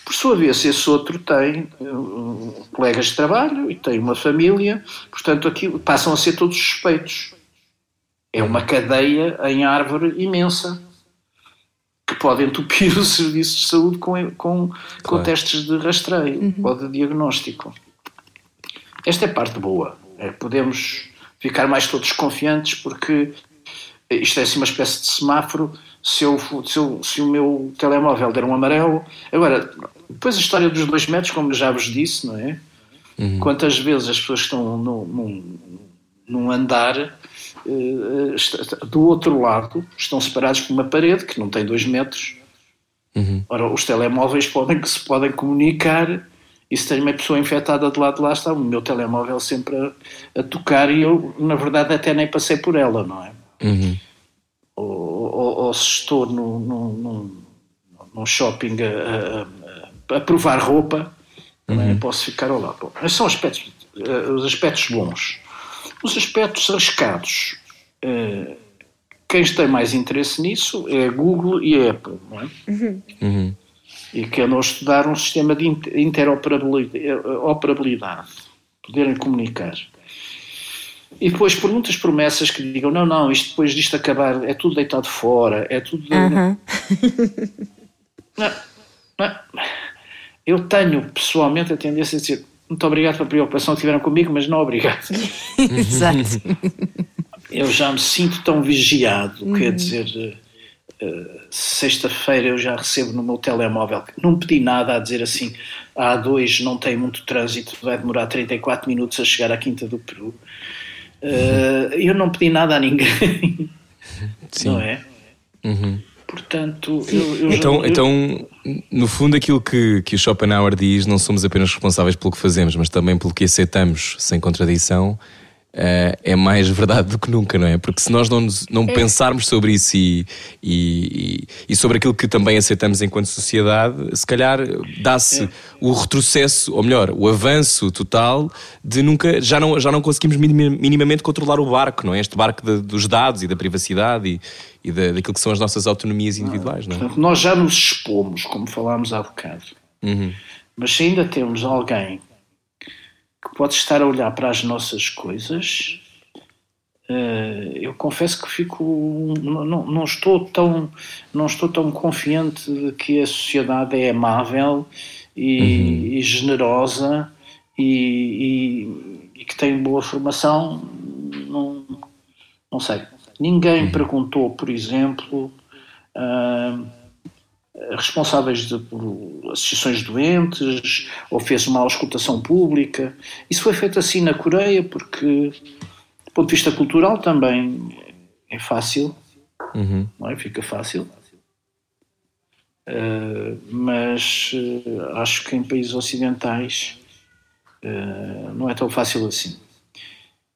Por sua vez, esse outro tem eh, colegas de trabalho e tem uma família, portanto, aqui passam a ser todos suspeitos. É uma cadeia em árvore imensa que pode entupir os serviços de saúde com, com, com Claro. testes de rastreio ou de diagnóstico. Esta é a parte boa. É, podemos ficar mais todos confiantes porque isto é assim uma espécie de semáforo. Se, eu, se, eu- se o meu telemóvel der um amarelo. Agora, depois a história dos dois metros, como já vos disse, não é? Quantas vezes as pessoas estão num, num, num andar do outro lado, estão separados por uma parede que não tem dois metros. Ora, os telemóveis podem que se podem comunicar e se tem uma pessoa infectada de lado de lá está o meu telemóvel sempre a, a tocar e eu, na verdade, até nem passei por ela, não é? Ou, ou- ou se estou no, num, num shopping a, a- a provar roupa, também posso ficar ao lado. Bom, esses são aspectos, eh, os aspectos bons. Os aspectos arriscados. eh, quem tem mais interesse nisso é a Google e a Apple, não é? e que andam a estudar um sistema de interoperabilidade, poderem comunicar. E depois por muitas promessas que digam, não, não, isto depois disto acabar é tudo deitado fora, é tudo... Aham. Não, não. Eu tenho pessoalmente a tendência a dizer muito obrigado pela preocupação que tiveram comigo, mas não obrigado. Exato. Eu já me sinto tão vigiado, quer dizer, eh, sexta-feira eu já recebo no meu telemóvel, não pedi nada a dizer assim, a A2 não tem muito trânsito, vai demorar 34 minutos a chegar à Quinta do Peru. Eh, eu não pedi nada a ninguém, Sim. não é? Uhum. Portanto, eu, eu Então, eu- então, no fundo, aquilo que, que o Schopenhauer diz, não somos apenas responsáveis pelo que fazemos, mas também pelo que aceitamos sem contradição, é mais verdade do que nunca, não é? Porque se nós não, não pensarmos sobre isso e, e, e sobre aquilo que também aceitamos enquanto sociedade, se calhar dá-se o retrocesso, ou melhor, o avanço total de nunca, já não, já não conseguimos minima- minimamente controlar o barco, não é? Este barco de- dos dados e da privacidade e, e da, daquilo que são as nossas autonomias individuais, não é? Portanto, nós já nos expomos, como falámos há bocado. Uhum. Mas se ainda temos alguém que pode estar a olhar para as nossas coisas, eh, eu confesso que fico não, não, estou tão não estou tão confiante de que a sociedade é amável e, e generosa e, e- e que tem boa formação não, não sei. Ninguém perguntou por exemplo ah, responsáveis de, por associações doentes ou fez uma auscultação pública. Isso foi feito assim na Coreia porque, do ponto de vista cultural, também é fácil, Uhum. não é? Fica fácil. Uh, mas uh, acho que em países ocidentais uh, não é tão fácil assim.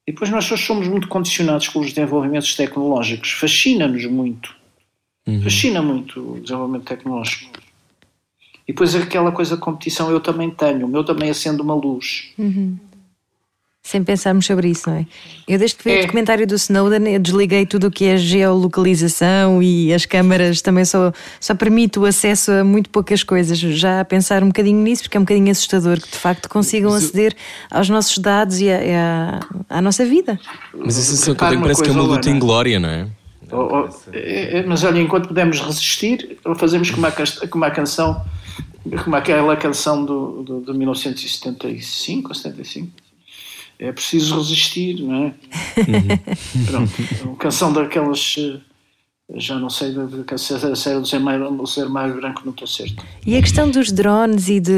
E depois nós somos muito condicionados pelos desenvolvimentos tecnológicos. Fascina-nos muito. Fascina muito o desenvolvimento tecnológico. E depois aquela coisa de competição eu também tenho. O meu também acende uma luz. Sem pensarmos sobre isso, não é? Eu desde que vi É. o documentário do Snowden, eu desliguei tudo o que é geolocalização e as câmaras também só, só permite o acesso a muito poucas coisas. Já a pensar um bocadinho nisso, porque é um bocadinho assustador que de facto consigam aceder aos nossos dados e, e à, à nossa vida. Mas a sensação que eu tenho parece que é uma luta Luana. em glória, não é? É- é- mas olha, enquanto pudermos resistir, fazemos como a, como a canção, como aquela canção do, do, de 1975 ou 75. É preciso resistir, não é? Pronto, é uma canção daquelas. Já não sei se é é do Zé Mário do Zé Mário Branco, não estou certo. E a questão dos drones e de.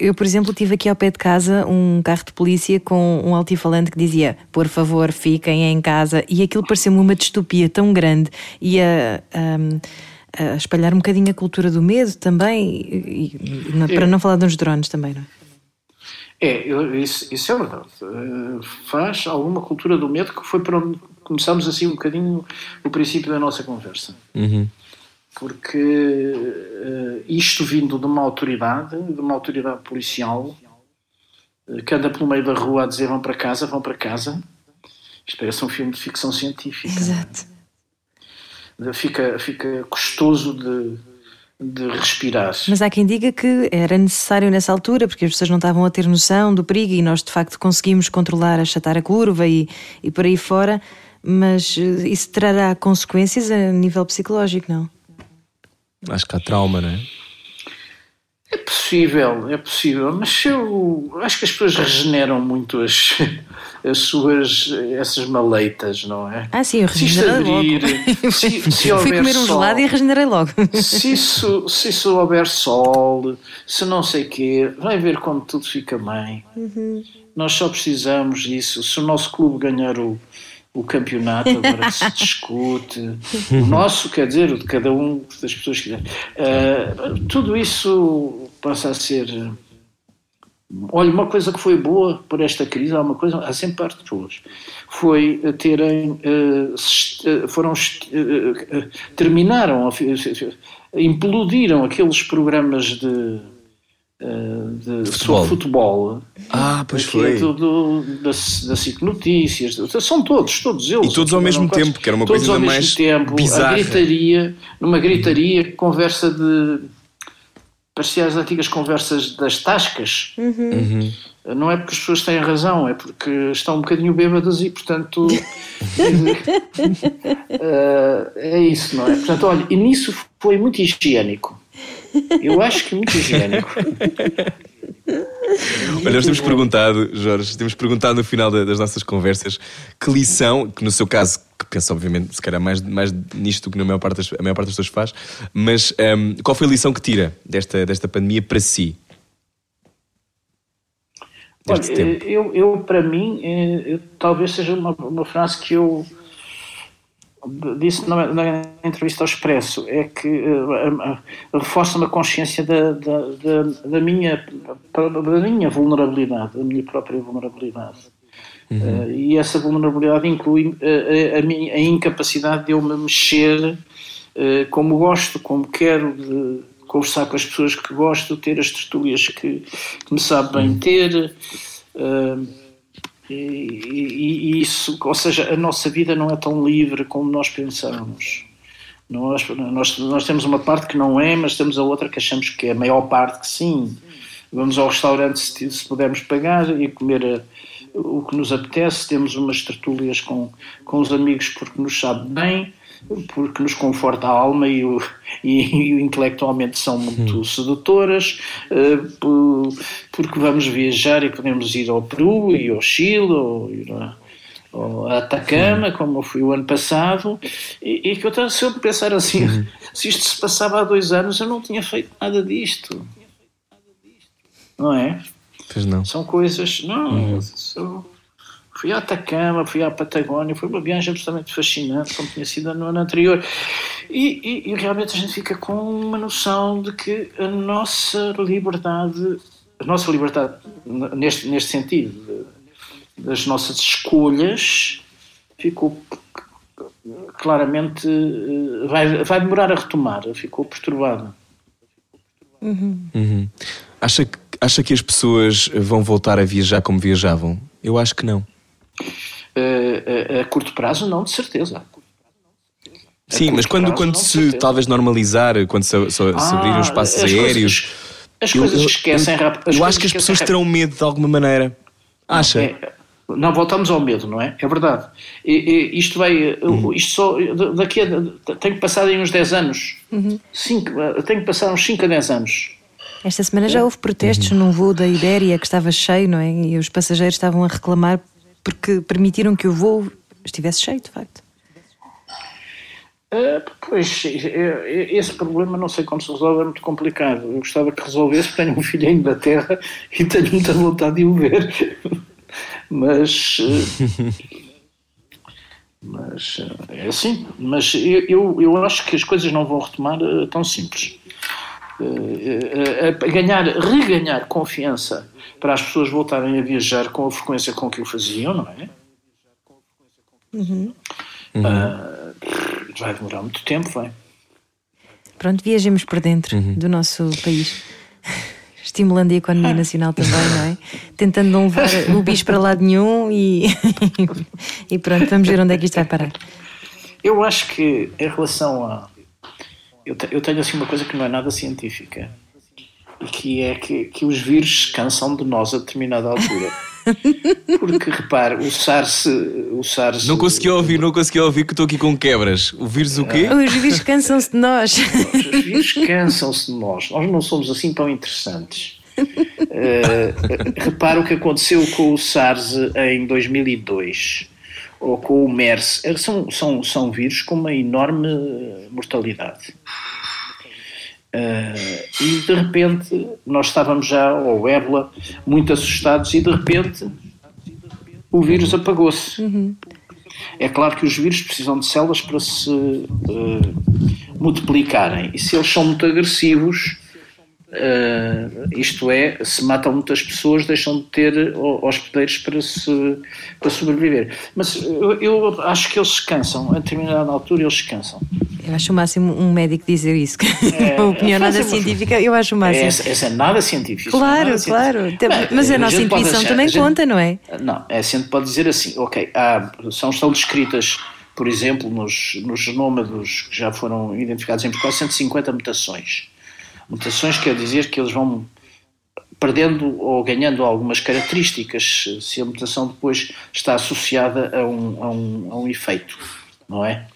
Eu, por exemplo, tive aqui ao pé de casa um carro de polícia com um altifalante que dizia: por favor, fiquem em casa. E aquilo pareceu-me uma distopia tão grande e a. a- a espalhar um bocadinho a cultura do medo também, e- e- para não falar dos drones também, não é? É, eu- isso, isso é verdade. Eh, faz alguma cultura do medo que foi para onde começamos assim um bocadinho o princípio da nossa conversa. Uhum. Porque eh, isto vindo de uma autoridade, de uma autoridade policial, eh, que anda pelo meio da rua a dizer vão para casa, vão para casa, isto parece um filme de ficção científica. Exato. Fica, fica custoso de, de respirar. Mas há quem diga que era necessário nessa altura, porque as pessoas não estavam a ter noção do perigo e nós de facto conseguimos controlar, achatar a curva e, e por aí fora, mas eh, isso trará consequências a nível psicológico, não? Acho que há trauma, não é? É possível, é possível, mas eu acho que as pessoas regeneram muito as, as suas essas maleitas, não é? Ah, sim, eu Se isto regenerei logo. abrir, se, se Fui comer um sol, gelado e regenerei logo. se isso, se isso houver sol, se não sei quê, vai ver como tudo fica bem. Nós só precisamos disso. Se o nosso clube ganhar o, o campeonato, agora que se discute, o nosso, quer dizer, o de cada um das pessoas que. eh, tudo isso passa a ser. Olha, uma coisa que foi boa por esta crise, há uma coisa, há sempre partes boas, foi eh, terem, eh, foram, eh, terminaram, implodiram aqueles programas de, de Futebol. sobre futebol. Ah, pois Aqui foi. do- do- da, da SIC Notícias, são todos, todos eles. E todos ao mesmo quase- tempo, que era uma todos coisa ao ainda mesmo mais tempo, bizarra. A gritaria, numa gritaria, conversa de parecia as antigas conversas das tascas. Não é porque as pessoas têm razão, é porque estão um bocadinho bêbadas e, portanto, eh, é isso, não é? Portanto, olha, e nisso foi muito higiênico. Eu acho que muito higiênico. Olha, nós temos perguntado, Jorge, temos perguntado no final da- das nossas conversas que lição, que no seu caso, que penso obviamente se calhar mais, mais nisto do que na maior parte das, a maior parte das pessoas faz, mas ehm, qual foi a lição que tira desta, desta pandemia para si? Olha, eu, eu, para mim, eh, eu- talvez seja uma, uma frase que eu disse na, na entrevista ao Expresso, é que a- reforça-me a consciência da, da, da, da minha, da minha vulnerabilidade, da minha própria vulnerabilidade. Eh, e essa vulnerabilidade inclui eh, a, a minha a incapacidade de eu me mexer como gosto, como quero, de conversar com as pessoas que gosto, ter as tertúlias que, que me sabe bem ter. eh, e, e- isso, ou seja, a nossa vida não é tão livre como nós pensamos. Nós, nós, nós temos uma parte que não é, mas temos a outra que achamos que é a maior parte que sim. Vamos ao restaurante se, se pudermos pagar e comer eh, o que nos apetece. Temos umas tertúlias com, com os amigos porque nos sabe bem, porque nos conforta a alma e, o, e, e intelectualmente são muito sedutoras, eh, por- porque vamos viajar e podemos ir ao Peru e ao Chile ou ir a, ou a Atacama, como eu fui o ano passado, e, e que eu estava sempre a pensar assim, se isto se passava há dois anos eu não tinha feito nada disto. Não é? Pois não. São coisas. Não, eu fui à Atacama, fui à Patagónia, foi uma viagem absolutamente fascinante, como tinha sido no ano anterior. E, e- e realmente a gente fica com uma noção de que a nossa liberdade, a nossa liberdade neste, neste sentido, de- das nossas escolhas, ficou claramente. eh, Vai, vai demorar a retomar, ficou perturbada. Uhum. Acha, que- acha que as pessoas vão voltar a viajar como viajavam? Eu acho que não. Eh, a, a curto prazo, não, de certeza. Sim, mas quando, prazo, quando se certeza. talvez normalizar, quando se, se, se abrirem os espaços Ah, as aéreos. Coisas, as coisas esquecem rápido. Eu, acho que as pessoas terão medo de alguma maneira. Acha? É, não, voltamos ao medo, não é? É verdade. E, e isto vai. Uhum. Isto só. Daqui a. Tem que passar aí uns 10 anos. Cinco, tem que passar uns 5 a 10 anos. Esta semana já houve protestos num voo da Ibéria que estava cheio, não é? E os passageiros estavam a reclamar porque permitiram que o voo estivesse cheio, de facto. Ah, pois, é- é- esse problema não sei como se resolve, é muito complicado. Eu gostava que resolvesse, porque tenho um filho em Inglaterra e tenho muita vontade de o ver. Mas. eh, Mas eh, é assim. Mas eu, eu, acho que as coisas não vão retomar eh, tão simples. Eh, eh, eh, ganhar, reganhar confiança para as pessoas voltarem a viajar com a frequência com que o faziam, não é? Ah, vai demorar muito tempo, vai. Pronto, viajemos por dentro do nosso país. Estimulando a economia nacional também, não é? Tentando não levar o bicho para lado nenhum e, e pronto, vamos ver onde é que isto vai parar. Eu acho que em relação a. Eu, te- eu tenho assim uma coisa que não é nada científica. E que é que, que os vírus cansam de nós a determinada altura. Porque repare, o SARS. O SARS Não consegui ouvir, não consegui ouvir que estou aqui com quebras. O vírus o quê? Os vírus cansam-se de nós. Os vírus cansam-se de nós. Nós não somos assim tão interessantes. Eh, repara o que aconteceu com o SARS em 2002 ou com o MERS. Eh, São, são, são vírus com uma enorme eh, mortalidade. Eh, e de repente nós estávamos já, ou ébola, muito assustados, e de repente o vírus apagou-se. É claro que os vírus precisam de células para se eh, multiplicarem. E se eles são muito agressivos, eh, isto é, se matam muitas pessoas, deixam de ter ho- hospedeiros para, se, para sobreviver. Mas eu, eu acho que eles se cansam, a determinada altura eles se cansam. Eu acho o máximo um médico dizer isso. É, a opinião nada fazem uma- científica, eu acho o máximo. Essa, essa é nada científica. Claro, nada científico. claro. Mas a nossa gente pode intuição achar- também a gente- conta, não é? Não, é, a gente pode dizer assim, ok, há, são, estão descritas, por exemplo, nos, no genoma dos que já foram identificados em Portugal, 150 mutações. Mutações quer dizer que eles vão perdendo ou ganhando algumas características, se a mutação depois está associada a um, a um, a um efeito, não é?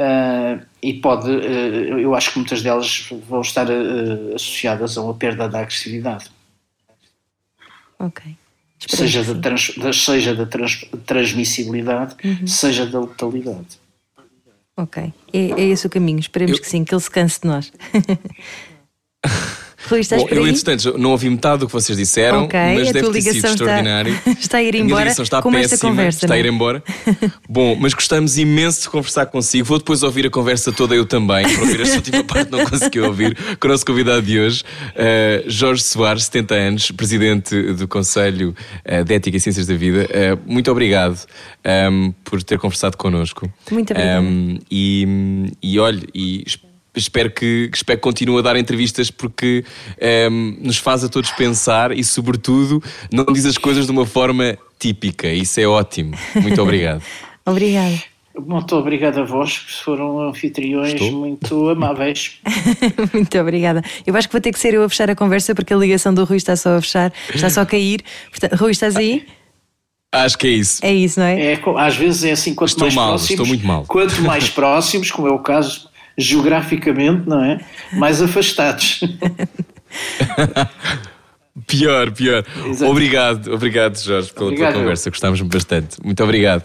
Uh, e pode, uh, eu acho que muitas delas vão estar uh, associadas a uma perda da agressividade. Ok. Seja da, trans, da, seja da trans, transmissibilidade, uhum. seja da letalidade. Ok. É, é esse o caminho. Esperemos eu... que sim, que ele se canse de nós. Rui, estás Bom, eu, entretanto, não ouvi metade do que vocês disseram, okay, mas deve ter sido extraordinário. Está, está a ir embora. A está péssima, esta conversa. Está a ir é? embora. Bom, mas gostamos imenso de conversar consigo. Vou depois ouvir a conversa toda eu também, para ouvir esta última parte não consegui ouvir, com o nosso convidado de hoje, uh, Jorge Soares, 70 anos, presidente do Conselho uh, de Ética e Ciências da Vida. Uh, muito obrigado um, ehm, por ter conversado connosco. Muito obrigado. Um, ehm, e, e olhe, e espero que, espero que continue a dar entrevistas porque um, ehm, nos faz a todos pensar e, sobretudo, não diz as coisas de uma forma típica. Isso é ótimo. Muito obrigado. Obrigada. Muito obrigada a vós, que foram anfitriões Estou? muito amáveis. muito obrigada. Eu acho que vou ter que ser eu a fechar a conversa porque a ligação do Rui está só a fechar, está só a cair. Portanto, Rui, estás aí? Acho que é isso. É isso, não é? é às vezes é assim, quanto estou mais mal, próximos, estou muito mal. quanto mais próximos, como é o caso, geograficamente, não é? Mais afastados. pior, pior. Exato. Obrigado, obrigado, Jorge, pela obrigado, tua conversa. Gostámos bastante. Muito obrigado.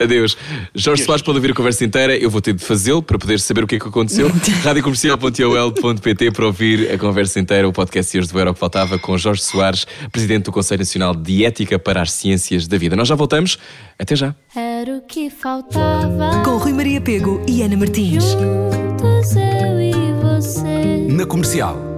Adeus. Jorge Soares pode ouvir a conversa inteira. Eu vou ter de fazê-lo para poder saber o que é que aconteceu. Radiocomercial.ol.pt para ouvir a conversa inteira, o podcast hoje do Era o que Faltava com Jorge Soares, Presidente do Conselho Nacional de Ética para as Ciências da Vida. Nós já voltamos. Até já. Era o que faltava. Com Rui Maria Pego e Ana Martins. Juntos eu e você. Na comercial.